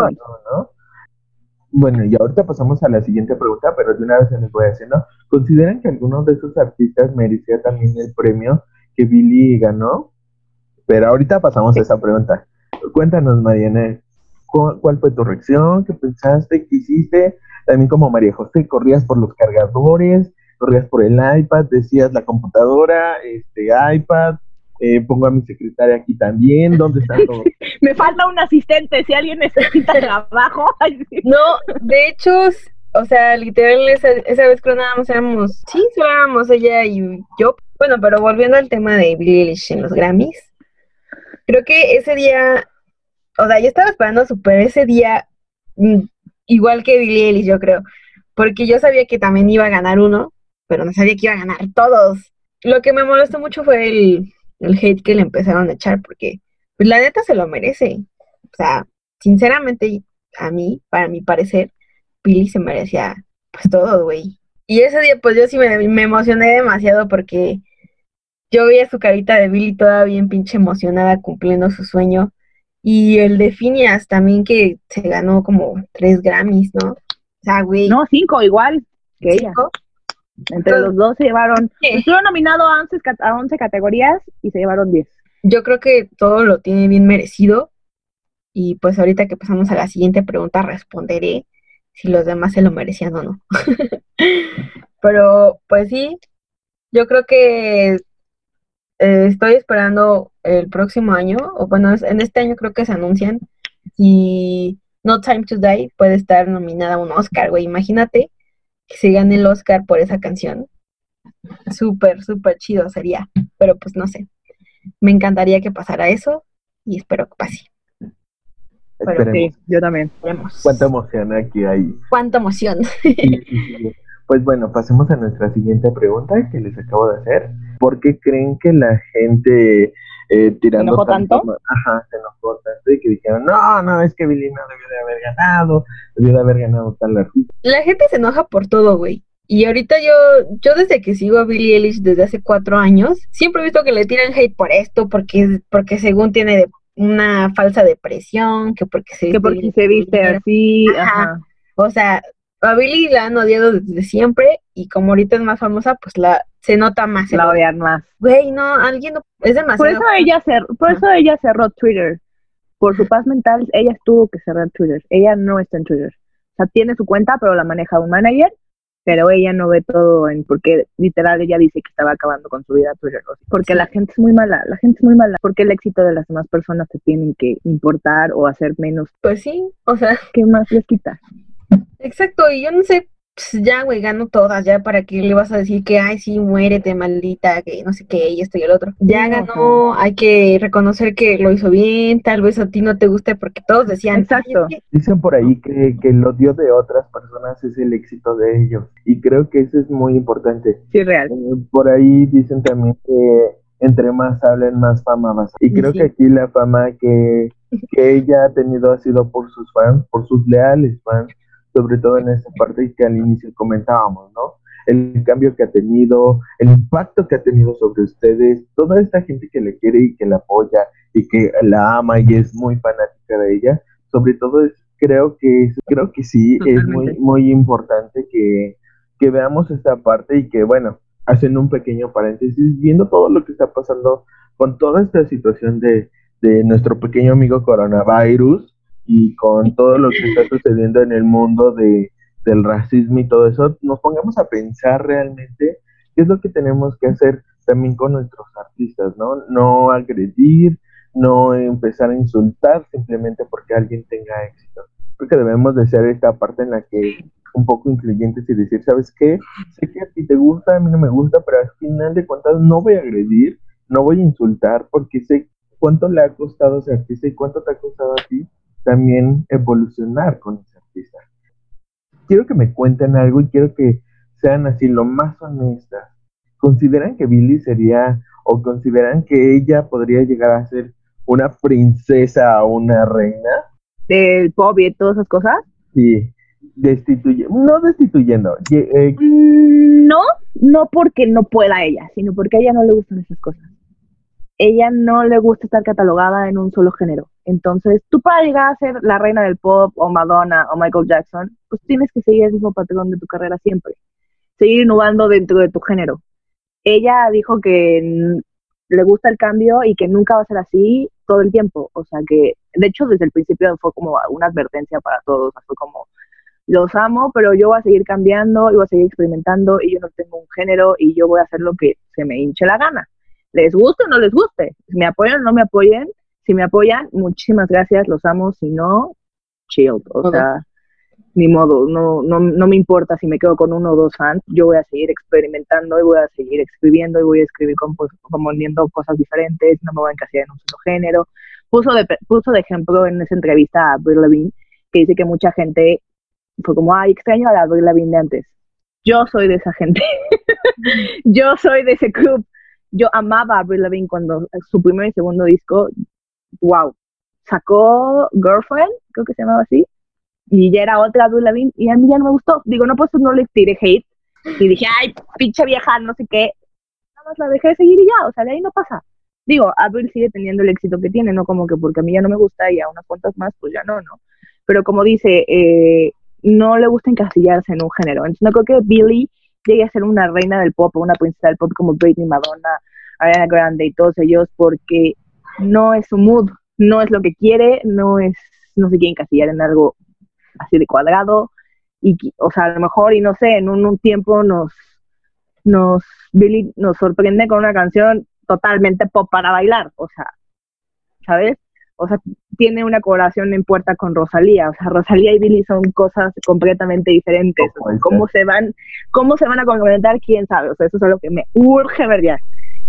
Bueno, y ahorita pasamos a la siguiente pregunta, pero de una vez se les voy a decir, ¿no? ¿Consideran que alguno de esos artistas merecía también el premio que Billy ganó? Pero ahorita pasamos a esa pregunta. Cuéntanos, Mariana, ¿cuál, fue tu reacción? ¿Qué pensaste? ¿Qué hiciste? También como María José, corrías por los cargadores, corrías por el iPad, decías la computadora, este iPad, eh, pongo a mi secretaria aquí también, ¿dónde está todo? Me falta un asistente, si alguien necesita trabajo. no, de hecho, o sea, literal, esa, esa vez más éramos, sí, solo éramos ella y yo. Bueno, pero volviendo al tema de Billie Eilish en los Grammys, creo que ese día, o sea, yo estaba esperando super ese día, mm, igual que Billie Eilish, yo creo, porque yo sabía que también iba a ganar uno, pero no sabía que iba a ganar todos. lo que me molestó mucho fue el, el hate que le empezaron a echar, porque pues, la neta se lo merece. O sea, sinceramente, a mí, para mi parecer, Billy se merecía pues todo, güey. Y ese día, pues yo sí me, me emocioné demasiado porque yo veía su carita de Billy toda bien pinche emocionada cumpliendo su sueño. Y el de Phineas también que se ganó como tres Grammys, ¿no? O sea, güey. No, cinco igual que ella. cinco. Entre los dos se llevaron. Sí. Estuvo nominado a 11, ca- a 11 categorías y se llevaron 10. Yo creo que todo lo tiene bien merecido. Y pues ahorita que pasamos a la siguiente pregunta, responderé si los demás se lo merecían o no. Pero pues sí, yo creo que eh, estoy esperando el próximo año, o bueno, en este año creo que se anuncian si No Time to Die puede estar nominada a un Oscar, güey. Imagínate que se gane el Oscar por esa canción. Súper, súper chido sería, pero pues no sé. Me encantaría que pasara eso y espero que pase. Pero Esperemos. yo también. Cuánta emoción aquí hay. Cuánta emoción. Sí, sí, sí. Pues bueno, pasemos a nuestra siguiente pregunta que les acabo de hacer. ¿Por qué creen que la gente eh, tirando enojó tanto? ma- Ajá, se enojó tanto y que dijeron, no, no, es que Billy no debió de haber ganado, debió de haber ganado tal artista. La gente se enoja por todo, güey. Y ahorita yo, yo desde que sigo a Billie Eilish desde hace cuatro años, siempre he visto que le tiran hate por esto, porque, porque según tiene de- una falsa depresión, que porque se Que porque se viste así. Ajá. Ajá. O sea, a Billie la han odiado desde siempre y como ahorita es más famosa, pues la se nota más. La odian más. Güey, no, alguien no, es demasiado. Por eso ella cer por eso ella cerró Twitter. Por su paz mental, ella tuvo que cerrar Twitter. Ella no está en Twitter. O sea, tiene su cuenta, pero la maneja un manager, pero ella no ve todo en porque literal ella dice que estaba acabando con su vida Twitter. Porque Sí. la gente es muy mala, la gente es muy mala. Porque el éxito de las demás personas te tienen que importar o hacer menos. Pues sí, o sea, ¿Qué más les quita? Exacto, y yo no sé, pues ya, güey, gano todas, ya para qué le vas a decir que, ay, sí, muérete, maldita, que no sé qué, y esto y el otro. Ya Sí, ganó, hay que reconocer que lo hizo bien, tal vez a ti no te guste porque todos decían, "Ay, Exacto. es que Dicen por ahí que, que el odio de otras personas es el éxito de ellos. Y creo que eso es muy importante. Sí, real. Eh, Por ahí dicen también que entre más hablen, más fama vas. Y creo sí. que aquí la fama que, que ella ha tenido ha sido por sus fans, por sus leales fans, sobre todo en esta parte que al inicio comentábamos, ¿no? El cambio que ha tenido, el impacto que ha tenido sobre ustedes, toda esta gente que le quiere y que la apoya y que la ama y es muy fanática de ella, sobre todo es, creo que es- creo que sí es muy muy importante que, que veamos esta parte y que bueno, haciendo un pequeño paréntesis, viendo todo lo que está pasando con toda esta situación de, de nuestro pequeño amigo coronavirus y con todo lo que está sucediendo en el mundo de, del racismo y todo eso, nos pongamos a pensar realmente qué es lo que tenemos que hacer también con nuestros artistas, ¿no? No agredir, no empezar a insultar simplemente porque alguien tenga éxito. Creo que debemos de ser esta parte en la que un poco incluyentes y decir, ¿sabes qué? Sé que a ti te gusta, a mí no me gusta, pero al final de cuentas no voy a agredir, no voy a insultar porque sé cuánto le ha costado a ese artista y cuánto te ha costado a ti también evolucionar con ese artista. Quiero que me cuenten algo y quiero que sean así lo más honestas. ¿Consideran que Billy sería o consideran que ella podría llegar a ser una princesa o una reina? Del pop y todas esas cosas. Sí, destituye, no destituyendo, ye- eh, Mm, No, no porque no pueda ella, sino porque a ella no le gustan esas cosas. Ella no le gusta estar catalogada en un solo género. Entonces, tú para llegar a ser la reina del pop o Madonna o Michael Jackson, pues tienes que seguir el mismo patrón de tu carrera siempre. Seguir innovando dentro de tu género. Ella dijo que le gusta el cambio y que nunca va a ser así todo el tiempo. O sea que, de hecho, desde el principio fue como una advertencia para todos. Fue como, los amo, pero yo voy a seguir cambiando y voy a seguir experimentando y yo no tengo un género y yo voy a hacer lo que se me hinche la gana. Les guste o no les guste, si me apoyan o no me apoyen, si me apoyan, muchísimas gracias, los amo, si no, chill, o sea, ni modo, no, no, no me importa si me quedo con uno o dos fans, yo voy a seguir experimentando y voy a seguir escribiendo y voy a escribir compo- componiendo cosas diferentes, no me voy a encasillar en un solo género. Puso de, puso de ejemplo en esa entrevista a Avril Lavigne que dice que mucha gente fue como, ay, extraño a la Avril Lavigne de antes. Yo soy de esa gente. Yo soy de ese club. Yo amaba a Avril Lavigne cuando su primer y segundo disco, wow, sacó Girlfriend, creo que se llamaba así, y ya era otra Avril Lavigne, y a mí ya no me gustó. Digo, no, pues no le tiré hate, y dije, ay, pinche vieja, no sé qué. Nada más la dejé de seguir y ya, o sea, de ahí no pasa. Digo, Avril sigue teniendo el éxito que tiene, no como que porque a mí ya no me gusta y a unas cuantas más, pues ya no, no. Pero como dice, eh, no le gusta encasillarse en un género. Entonces no creo que Billie llegue a ser una reina del pop una princesa del pop como Britney, Madonna, Ariana Grande y todos ellos, porque no es su mood, no es lo que quiere, no es, no se quiere encasillar en algo así de cuadrado. Y, o sea, a lo mejor, y no sé, en un, un tiempo nos, nos, Billy nos sorprende con una canción totalmente pop para bailar, o sea, ¿sabes? O sea, tiene una colaboración en puerta con Rosalía, o sea, Rosalía y Billy son cosas completamente diferentes, o sea, cómo se van, cómo se van a complementar, quién sabe, o sea, eso es algo que me urge ver ya.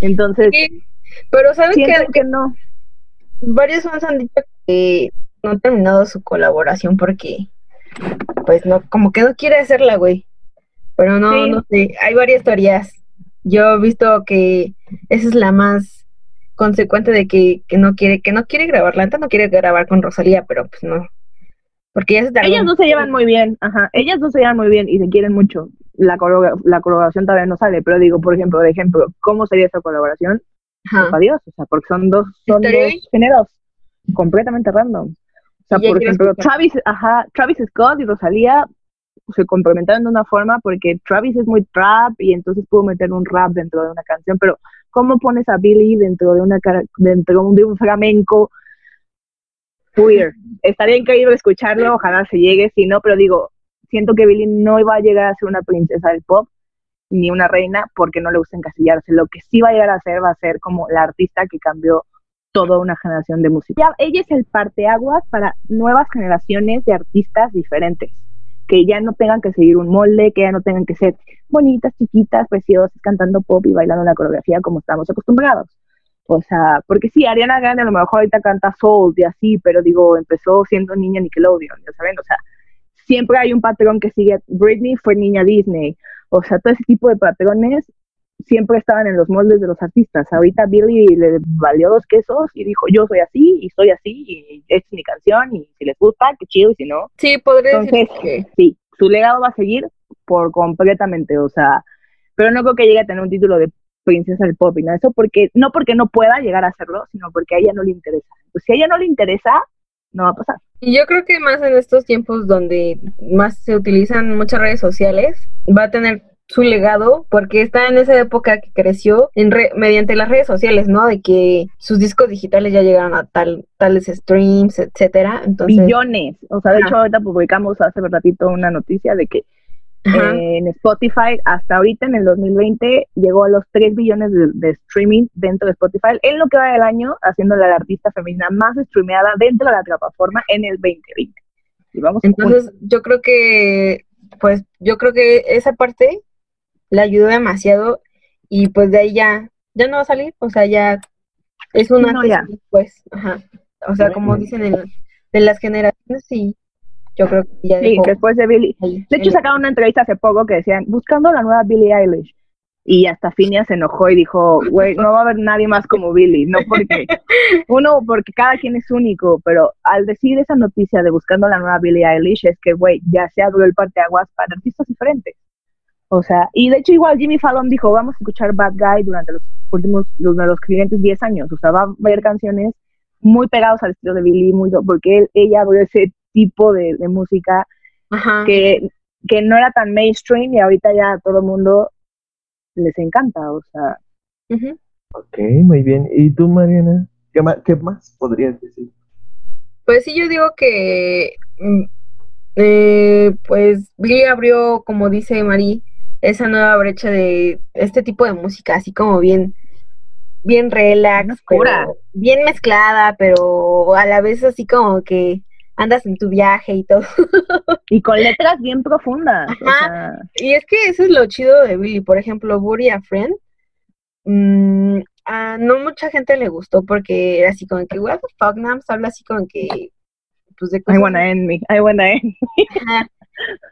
Entonces, Sí, pero ¿sabes que no, Varios fans han dicho que no ha terminado su colaboración porque, pues, no, como que no quiere hacerla, güey. Pero no, Sí. no sé, hay varias teorías. Yo he visto que esa es la más consecuente de que, que no quiere, que no quiere grabar, la neta no quiere grabar con Rosalía, pero pues no. Porque ellas no se llevan muy bien, ajá, ellas no se llevan muy bien y se quieren mucho. La, la colaboración todavía no sale, pero digo, por ejemplo, de ejemplo, ¿cómo sería esa colaboración? Ajá. Adiós, o sea, porque son dos, son dos géneros completamente random. O sea, por ejemplo, escuchar. Travis, ajá, Travis Scott y Rosalía se complementaron de una forma porque Travis es muy trap y entonces pudo meter un rap dentro de una canción, pero ¿cómo pones a Billy dentro de una dentro de un flamenco? Weird. Estaría increíble escucharlo, ojalá se llegue, si no, pero digo, siento que Billy no iba a llegar a ser una princesa del pop ni una reina porque no le gusta encasillarse. Lo que sí va a llegar a ser va a ser como la artista que cambió toda una generación de música. Ella es el parteaguas para nuevas generaciones de artistas diferentes, que ya no tengan que seguir un molde, que ya no tengan que ser bonitas, chiquitas, preciosas, cantando pop y bailando la coreografía como estamos acostumbrados. O sea, porque sí, Ariana Grande a lo mejor ahorita canta soul y así, pero digo, empezó siendo niña Nickelodeon, ya saben, o sea, siempre hay un patrón que sigue. Britney fue niña Disney, o sea, todo ese tipo de patrones siempre estaban en los moldes de los artistas. Ahorita Billy le valió dos quesos y dijo, yo soy así y soy así y esta es mi canción y si les gusta, qué chido y si no, Sí, podría decir entonces, que sí, su legado va a seguir por completamente, o sea, pero no creo que llegue a tener un título de princesa del pop y nada de eso, porque, no porque no pueda llegar a hacerlo, sino porque a ella no le interesa. Pues si a ella no le interesa, no va a pasar. Y yo creo que más en estos tiempos donde más se utilizan muchas redes sociales, va a tener su legado porque está en esa época que creció en re- mediante las redes sociales, ¿no? De que sus discos digitales ya llegaron a tal, tales streams, etcétera. Entonces, Billones. O sea, de Ajá. hecho, ahorita publicamos hace un ratito una noticia de que eh, en Spotify, hasta ahorita en el 2020, llegó a los 3 billones de, de streaming dentro de Spotify, en lo que va del año, haciéndola la artista femenina más streameada dentro de la plataforma en el 2020. Y vamos entonces yo creo que, pues, yo creo que esa parte le ayudó demasiado y pues de ahí ya, ya no va a salir, o sea, ya es un Sí, no, ya. después, ajá. O sea, como dicen en, de las generaciones, sí, yo creo que ya Sí, dejó después de Billie. ahí De hecho, el- sacaron una entrevista hace poco que decían, buscando la nueva Billie Eilish. Y hasta Phineas se enojó y dijo, güey, no va a haber nadie más como Billie. No porque, uno, porque cada quien es único, pero al decir esa noticia de buscando la nueva Billie Eilish, es que, güey, ya se abrió el parteaguas para artistas diferentes. O sea, y de hecho igual Jimmy Fallon dijo, vamos a escuchar Bad Guy durante los últimos, los, de los siguientes 10 años. O sea, va a haber canciones muy pegadas al estilo de Billie, muy, porque él, ella abrió ese tipo de, de música Ajá. que, que no era tan mainstream y ahorita ya a todo el mundo les encanta, o sea, Ujú. Ok, muy bien. ¿Y tú, Mariana? ¿Qué más, qué más podrías decir? Pues sí, yo digo que, mm, eh, pues, Billy abrió, como dice Mari, esa nueva brecha de este tipo de música, así como bien, bien relax, pero bien mezclada, pero a la vez así como que andas en tu viaje y todo. y con letras bien profundas, o Ajá. sea, Y es que eso es lo chido de Billy. Por ejemplo, Buddy a Friend. mm, a no mucha gente le gustó porque era así como que, what the fuck, Nams habla así como que, pues de I cosas wanna end me, I wanna end me. Ajá.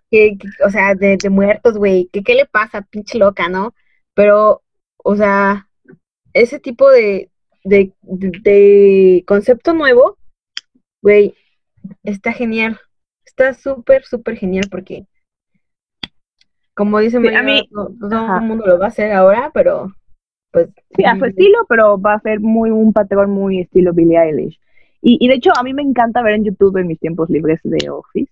Que, que- o sea, de, de muertos, güey, que qué le pasa, pinche loca, ¿no? Pero, o sea, ese tipo de, de, de- concepto nuevo, güey, está genial. Está súper, súper genial porque, como dice Sí, a María, mí- no, no todo el mundo lo va a hacer ahora, pero pues Sí, a su estilo, pero va a ser muy un patrón muy estilo Billie Eilish. Y, y de hecho, a mí me encanta ver en YouTube en mis tiempos libres de Office,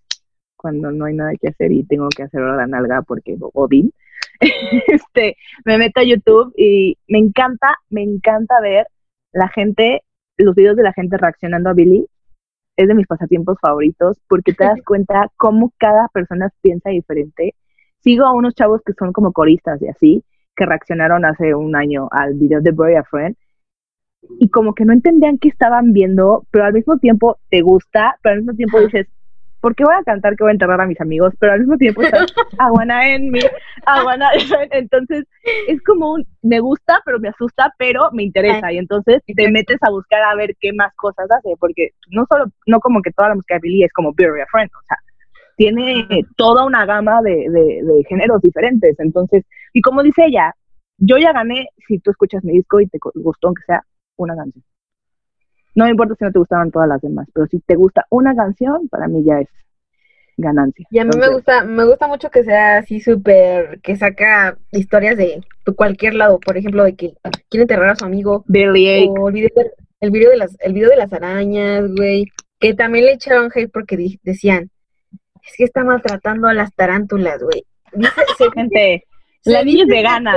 cuando no hay nada que hacer y tengo que hacer la nalga porque Odín. este, me meto a YouTube y me encanta, me encanta ver la gente, los videos de la gente reaccionando a Billie. Es de mis pasatiempos favoritos porque te das cuenta cómo cada persona piensa diferente. Sigo a unos chavos que son como coristas y así, que reaccionaron hace un año al video de Bury a Friend y como que no entendían qué estaban viendo, pero al mismo tiempo te gusta, pero al mismo tiempo dices, ¿por qué voy a cantar que voy a enterrar a mis amigos? Pero al mismo tiempo end me, I wanna end". Entonces es como un, me gusta, pero me asusta, pero me interesa. Y entonces te metes a buscar a ver qué más cosas hace, porque no solo, no como que toda la música de Billie es como Bury a Friend, o sea, tiene toda una gama de, de, de géneros diferentes. Entonces, y como dice ella, yo ya gané si tú escuchas mi disco y te gustó, aunque sea una canción. No me importa si no te gustaban todas las demás, pero si te gusta una canción, para mí ya es ganancia. Y a mí me gusta, me gusta mucho que sea así súper, que saca historias de, cualquier lado, por ejemplo, de que quiere enterrar a su amigo, o el video, de- el video de las, el video de las arañas, güey, que también le echaron hate porque di- decían, es que está maltratando a las tarántulas, güey. Dice- gente, se la niña es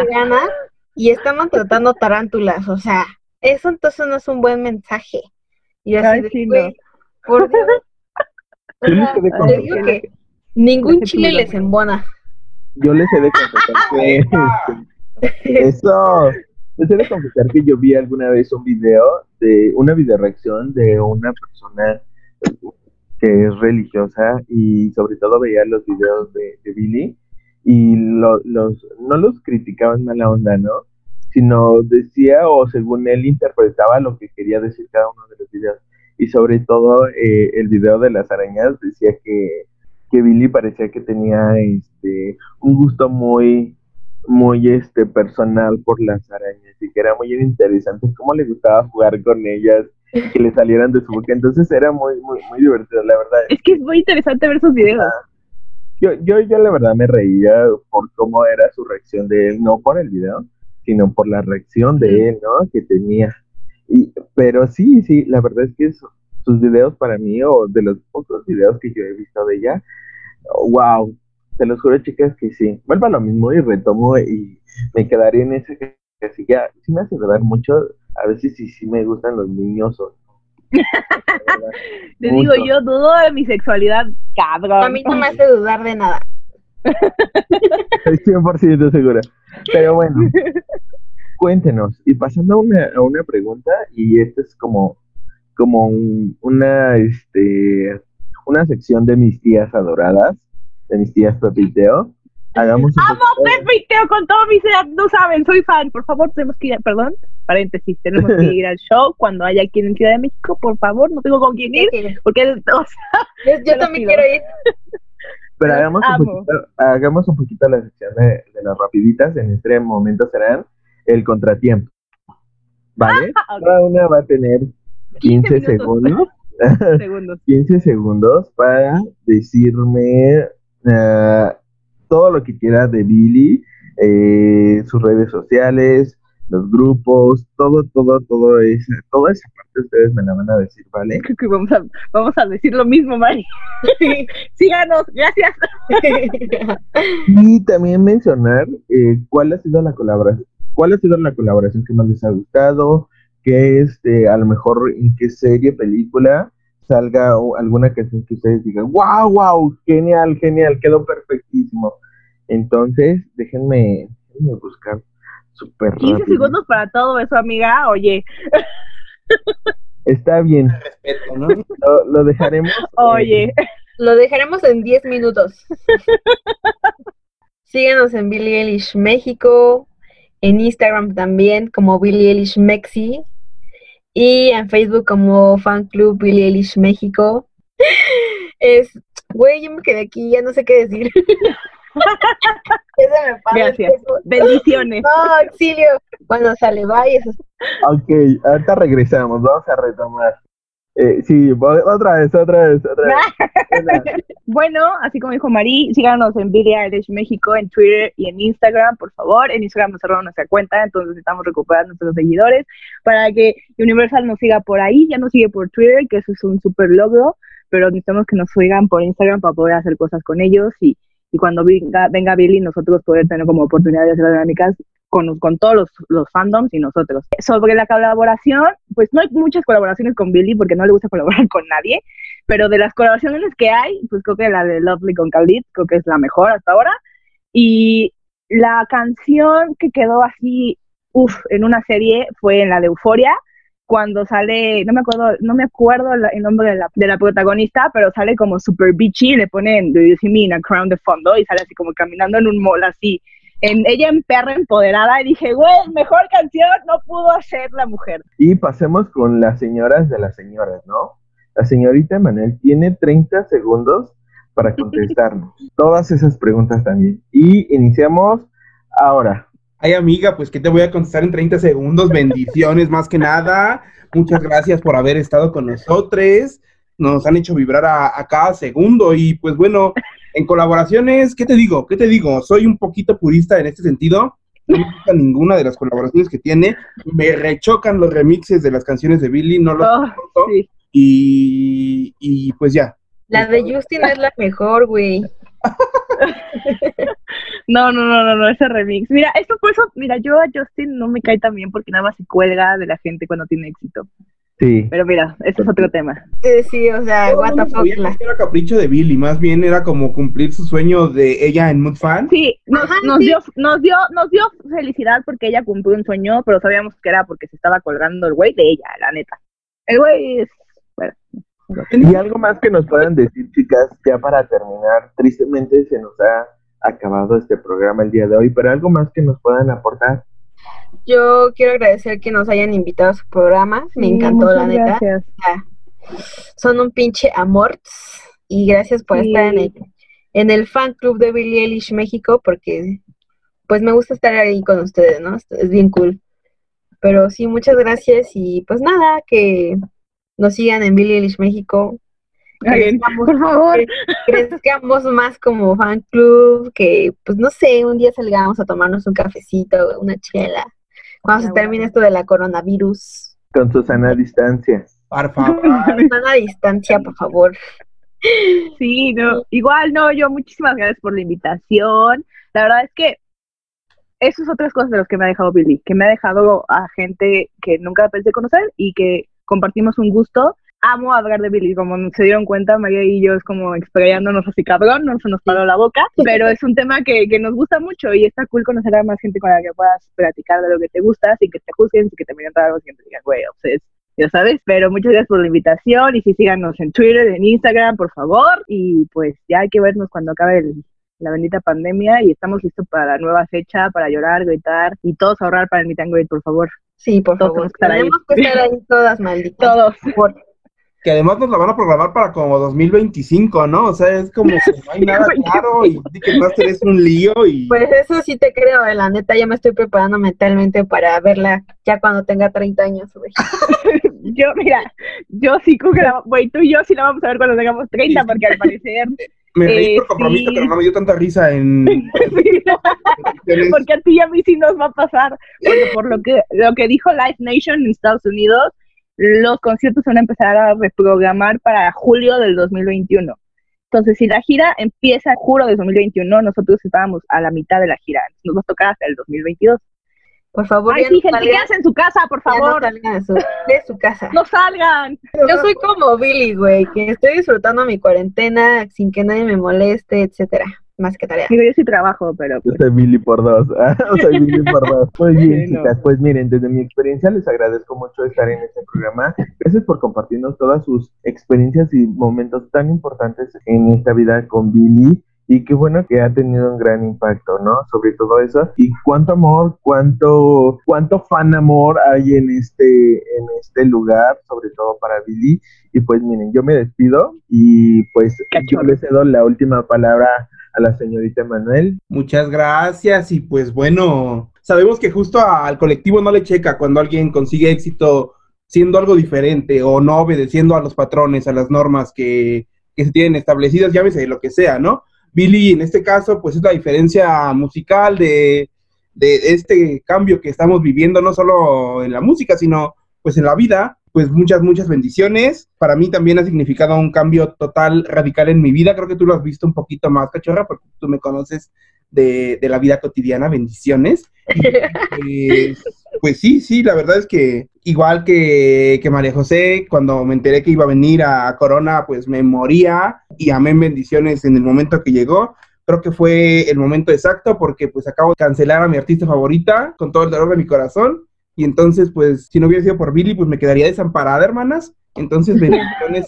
vegana y está maltratando tarántulas, o sea, eso entonces no es un buen mensaje. Y así Ay, de, sí, no. por Dios. O sea, he de te digo que ningún chile les embona. Yo les he de confesar que eso, les he de confesar que yo vi alguna vez un video de una video reacción de una persona que es religiosa y sobre todo veía los videos de, de Billy y lo- los no los criticaba en mala onda, ¿no? Sino decía o según él interpretaba lo que quería decir cada uno de los videos. Y sobre todo eh, el video de las arañas decía que que Billy parecía que tenía este un gusto muy muy este personal por las arañas y que era muy interesante cómo le gustaba jugar con ellas y que le salieran de su boca. Entonces era muy muy muy divertido la verdad. Es que es muy interesante ver sus videos. yo yo yo la verdad me reía por cómo era su reacción de él no por el video sino por la reacción de él no que tenía. Y pero sí sí la verdad es que sus videos para mí o de los pocos videos que yo he visto de ella wow te los juro chicas que sí. Vuelvo a lo mismo y retomo y me quedaré en ese que que sí ya sí me hace dudar mucho a veces sí sí me gustan los niños o Te digo, yo dudo de mi sexualidad, cabrón. A mí no me hace dudar de nada. Estoy 100% segura. Pero bueno, cuéntenos. Y pasando a una, a una pregunta, y esta es como, como un- una, este, una sección de mis tías adoradas, de mis tías Pepe y Teo. Hagamos un Amo poquito- Pepe y Teo con todo mi ser, no saben, soy fan. Por favor, tenemos que ir, perdón, paréntesis, tenemos que ir al show cuando haya aquí en Ciudad de México, por favor, no tengo con quién ir, porque o sea, Yo, yo también pido. quiero ir. Pero hagamos un, poquito, hagamos un poquito la sección de, de las rapiditas. En este momento serán el contratiempo. ¿Vale? Ah. Cada una va a tener 15 minutos. segundos. segundos. 15 segundos para decirme eh, todo lo que quiera de Billy, eh, sus redes sociales, los grupos, todo, todo, todo esa, toda esa parte ustedes me la van a decir, ¿vale? Creo que vamos a, vamos a decir lo mismo, Mari. Síganos, gracias. Y también mencionar eh, cuál ha sido la colaboración, cuál ha sido la colaboración que más les ha gustado, que este, a lo mejor en qué serie, película salga o alguna canción que ustedes digan, wow, wow, genial, genial, quedó perfectísimo. Entonces, déjenme, déjenme buscar súper 15 rápido. segundos para todo eso, amiga. Oye, Está bien, Respeto, ¿no? lo, lo dejaremos. eh, oye. Lo dejaremos en 10 minutos. Síguenos en Billie Eilish México, en Instagram también como Billie Eilish Mexi y en Facebook como Fan Club Billie Eilish México. Es, güey, yo me quedé aquí, ya no sé qué decir. Ya se me paró el Gracias. Bendiciones. No, auxilio. Bueno, sale, bye. Ok, ahorita regresamos, vamos a retomar. Eh, sí, otra vez, otra vez, otra vez. bueno, así como dijo Mari, síganos en Eilish México, en Twitter y en Instagram, por favor. En Instagram nos cerraron nuestra cuenta, entonces estamos recuperando nuestros seguidores para que Universal nos siga por ahí. Ya nos sigue por Twitter, que eso es un super logro, pero necesitamos que nos sigan por Instagram para poder hacer cosas con ellos y, y cuando venga, venga Billy, nosotros poder tener como oportunidad de hacer dinámicas con, con todos los, los, fandoms y nosotros. Sobre la colaboración, pues no hay muchas colaboraciones con Billy porque no le gusta colaborar con nadie, pero de las colaboraciones que hay, pues creo que la de Lovely con Khalid, creo que es la mejor hasta ahora. Y la canción que quedó así, uff, en una serie fue en la de Euforia, cuando sale, no me acuerdo, no me acuerdo el nombre de la, de la protagonista, pero sale como super bitchy, le ponen Do You See Me in a Crown de fondo y sale así como caminando en un mall así en ella en perra empoderada y dije, güey, mejor canción no pudo hacer la mujer. Y pasemos con las señoras de las señoras, ¿no? La señorita Manuel tiene 30 segundos para contestarnos todas esas preguntas también. Y iniciamos ahora. Ay, amiga, pues que te voy a contestar en 30 segundos. Bendiciones más que nada. Muchas gracias por haber estado con nosotros. Nos han hecho vibrar a, a cada segundo y pues bueno, en colaboraciones, ¿qué te digo? ¿Qué te digo? Soy un poquito purista en este sentido. No me gusta ninguna de las colaboraciones que tiene. Me rechocan los remixes de las canciones de Billy, no los oh, y, y pues ya. La de Justin es la mejor, güey. no, no, no, no, no, ese remix. Mira, esto por eso, mira, yo a Justin no me cae tan bien porque nada más se cuelga de la gente cuando tiene éxito. Pero mira, ese es otro tema. sí, o sea, what the fuck. era capricho de Billy, más bien era como cumplir su sueño de ella en Mood Fan. Sí, nos, Dio, nos, dio, nos dio felicidad porque ella cumplió un sueño, pero sabíamos que era porque se estaba colgando el güey de ella, la neta. El güey es... Bueno, y algo más que nos puedan decir, chicas, ya para terminar, tristemente se nos ha acabado este programa el día de hoy, pero algo más que nos puedan aportar. Yo quiero agradecer que nos hayan invitado a su programa. Me encantó, la neta. Son un pinche amor. Y gracias por estar en el, en el fan club de Billie Eilish México, porque pues me gusta estar ahí con ustedes, ¿no? Es bien cool. Pero sí, muchas gracias y pues nada, que nos sigan en Billie Eilish México por favor. crezcamos más como fan club, que pues no sé, un día salgamos a tomarnos un cafecito, una chela, cuando se termine esto de la coronavirus. Con Susana distancia. Por favor. Susana distancia, por favor. Sí, no, igual no, yo muchísimas gracias por la invitación. La verdad es que eso es otras cosas de los que me ha dejado Billy, que me ha dejado a gente que nunca pensé conocer y que compartimos un gusto. Amo hablar de Billy, como se dieron cuenta, María y yo es como explayándonos así cabrón, no se nos paró la boca, pero es un tema que, que, nos gusta mucho y está cool conocer a más gente con la que puedas platicar de lo que te gusta, sin que te juzguen, sin que te miren raro, sin que te digan, güey, obses, ya sabes, pero muchas gracias por la invitación y si síganos en Twitter, en Instagram, por favor, y pues ya hay que vernos cuando acabe la bendita pandemia y estamos listos para la nueva fecha, para llorar, gritar y todos ahorrar para el meet and greet, por favor. Sí, por favor. Tenemos que estar ahí todas, malditas. Todos. Por que además nos la van a programar para como 2025, ¿no? O sea, es como que no hay nada claro y Ticketmaster es un lío y... Pues eso sí te creo, eh, la neta, ya me estoy preparando mentalmente para verla ya cuando tenga 30 años, güey. yo, mira, yo sí creo que la, güey, tú y yo sí la vamos a ver cuando tengamos 30, porque al parecer... Me reí por eh, compromiso, pero no me dio tanta risa en... porque a ti y a mí sí nos va a pasar, porque por lo que, lo que dijo Live Nation en Estados Unidos los conciertos van a empezar a reprogramar para julio del 2021. Entonces, si la gira empieza en julio del 2021, nosotros estábamos a la mitad de la gira. Nos va a tocar hasta el 2022. Por favor, Ay, sí, gente, quédense en su casa, por favor. no salgan de su, de su, casa. No salgan. Yo soy como Billy, güey, que estoy disfrutando mi cuarentena sin que nadie me moleste, etcétera más que tarea. Digo, yo sí trabajo, pero... Pues... Yo soy Billy por dos. soy Billy por dos. Muy bien, chicas. Pues miren, desde mi experiencia les agradezco mucho estar en este programa. Gracias por compartirnos todas sus experiencias y momentos tan importantes en esta vida con Billy y qué bueno que ha tenido un gran impacto, ¿no? Sobre todo eso y cuánto amor, cuánto cuánto fan amor hay en este en este lugar, sobre todo para Billy y pues miren, yo me despido y pues yo le cedo la última palabra a la señorita Manuel. Muchas gracias y pues bueno, sabemos que justo al colectivo no le checa cuando alguien consigue éxito siendo algo diferente o no obedeciendo a los patrones, a las normas que, que se tienen establecidas, llámese lo que sea, ¿no? Billy, en este caso, pues es la diferencia musical de, de este cambio que estamos viviendo, no solo en la música, sino pues en la vida, pues muchas, muchas bendiciones. Para mí también ha significado un cambio total, radical en mi vida. Creo que tú lo has visto un poquito más, cachorra, porque tú me conoces de, de la vida cotidiana. Bendiciones. Y, pues, sí, sí, la verdad es que igual que, que María José, cuando me enteré que iba a venir a Corona, pues me moría y amén bendiciones en el momento que llegó creo que fue el momento exacto porque pues acabo de cancelar a mi artista favorita con todo el dolor de mi corazón y entonces pues si no hubiera sido por Billy pues me quedaría desamparada, hermanas. Entonces bendiciones.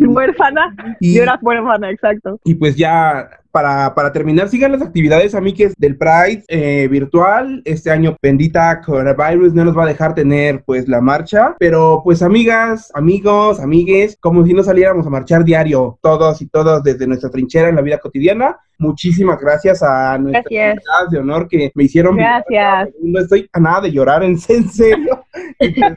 huérfana. Y, Yo era huérfana, exacto. y pues ya para, para terminar, sigan las actividades, amigues, del Pride eh, virtual. Este año, bendita coronavirus, no nos va a dejar tener pues la marcha. Pero pues amigas, amigos, amigues, como si no saliéramos a marchar diario, todos y todas desde nuestra trinchera en la vida cotidiana. Muchísimas gracias a nuestras Gracias. de honor que me hicieron. Gracias. No estoy a nada de llorar, en serio.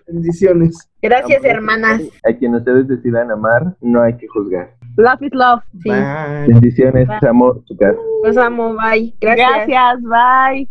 Bendiciones. Gracias, hermanas. A quien ustedes decidan amar, no hay que juzgar. Love is love. Sí. Bye. Bendiciones, amor, chicas. Los amo, bye. Gracias. Gracias, bye.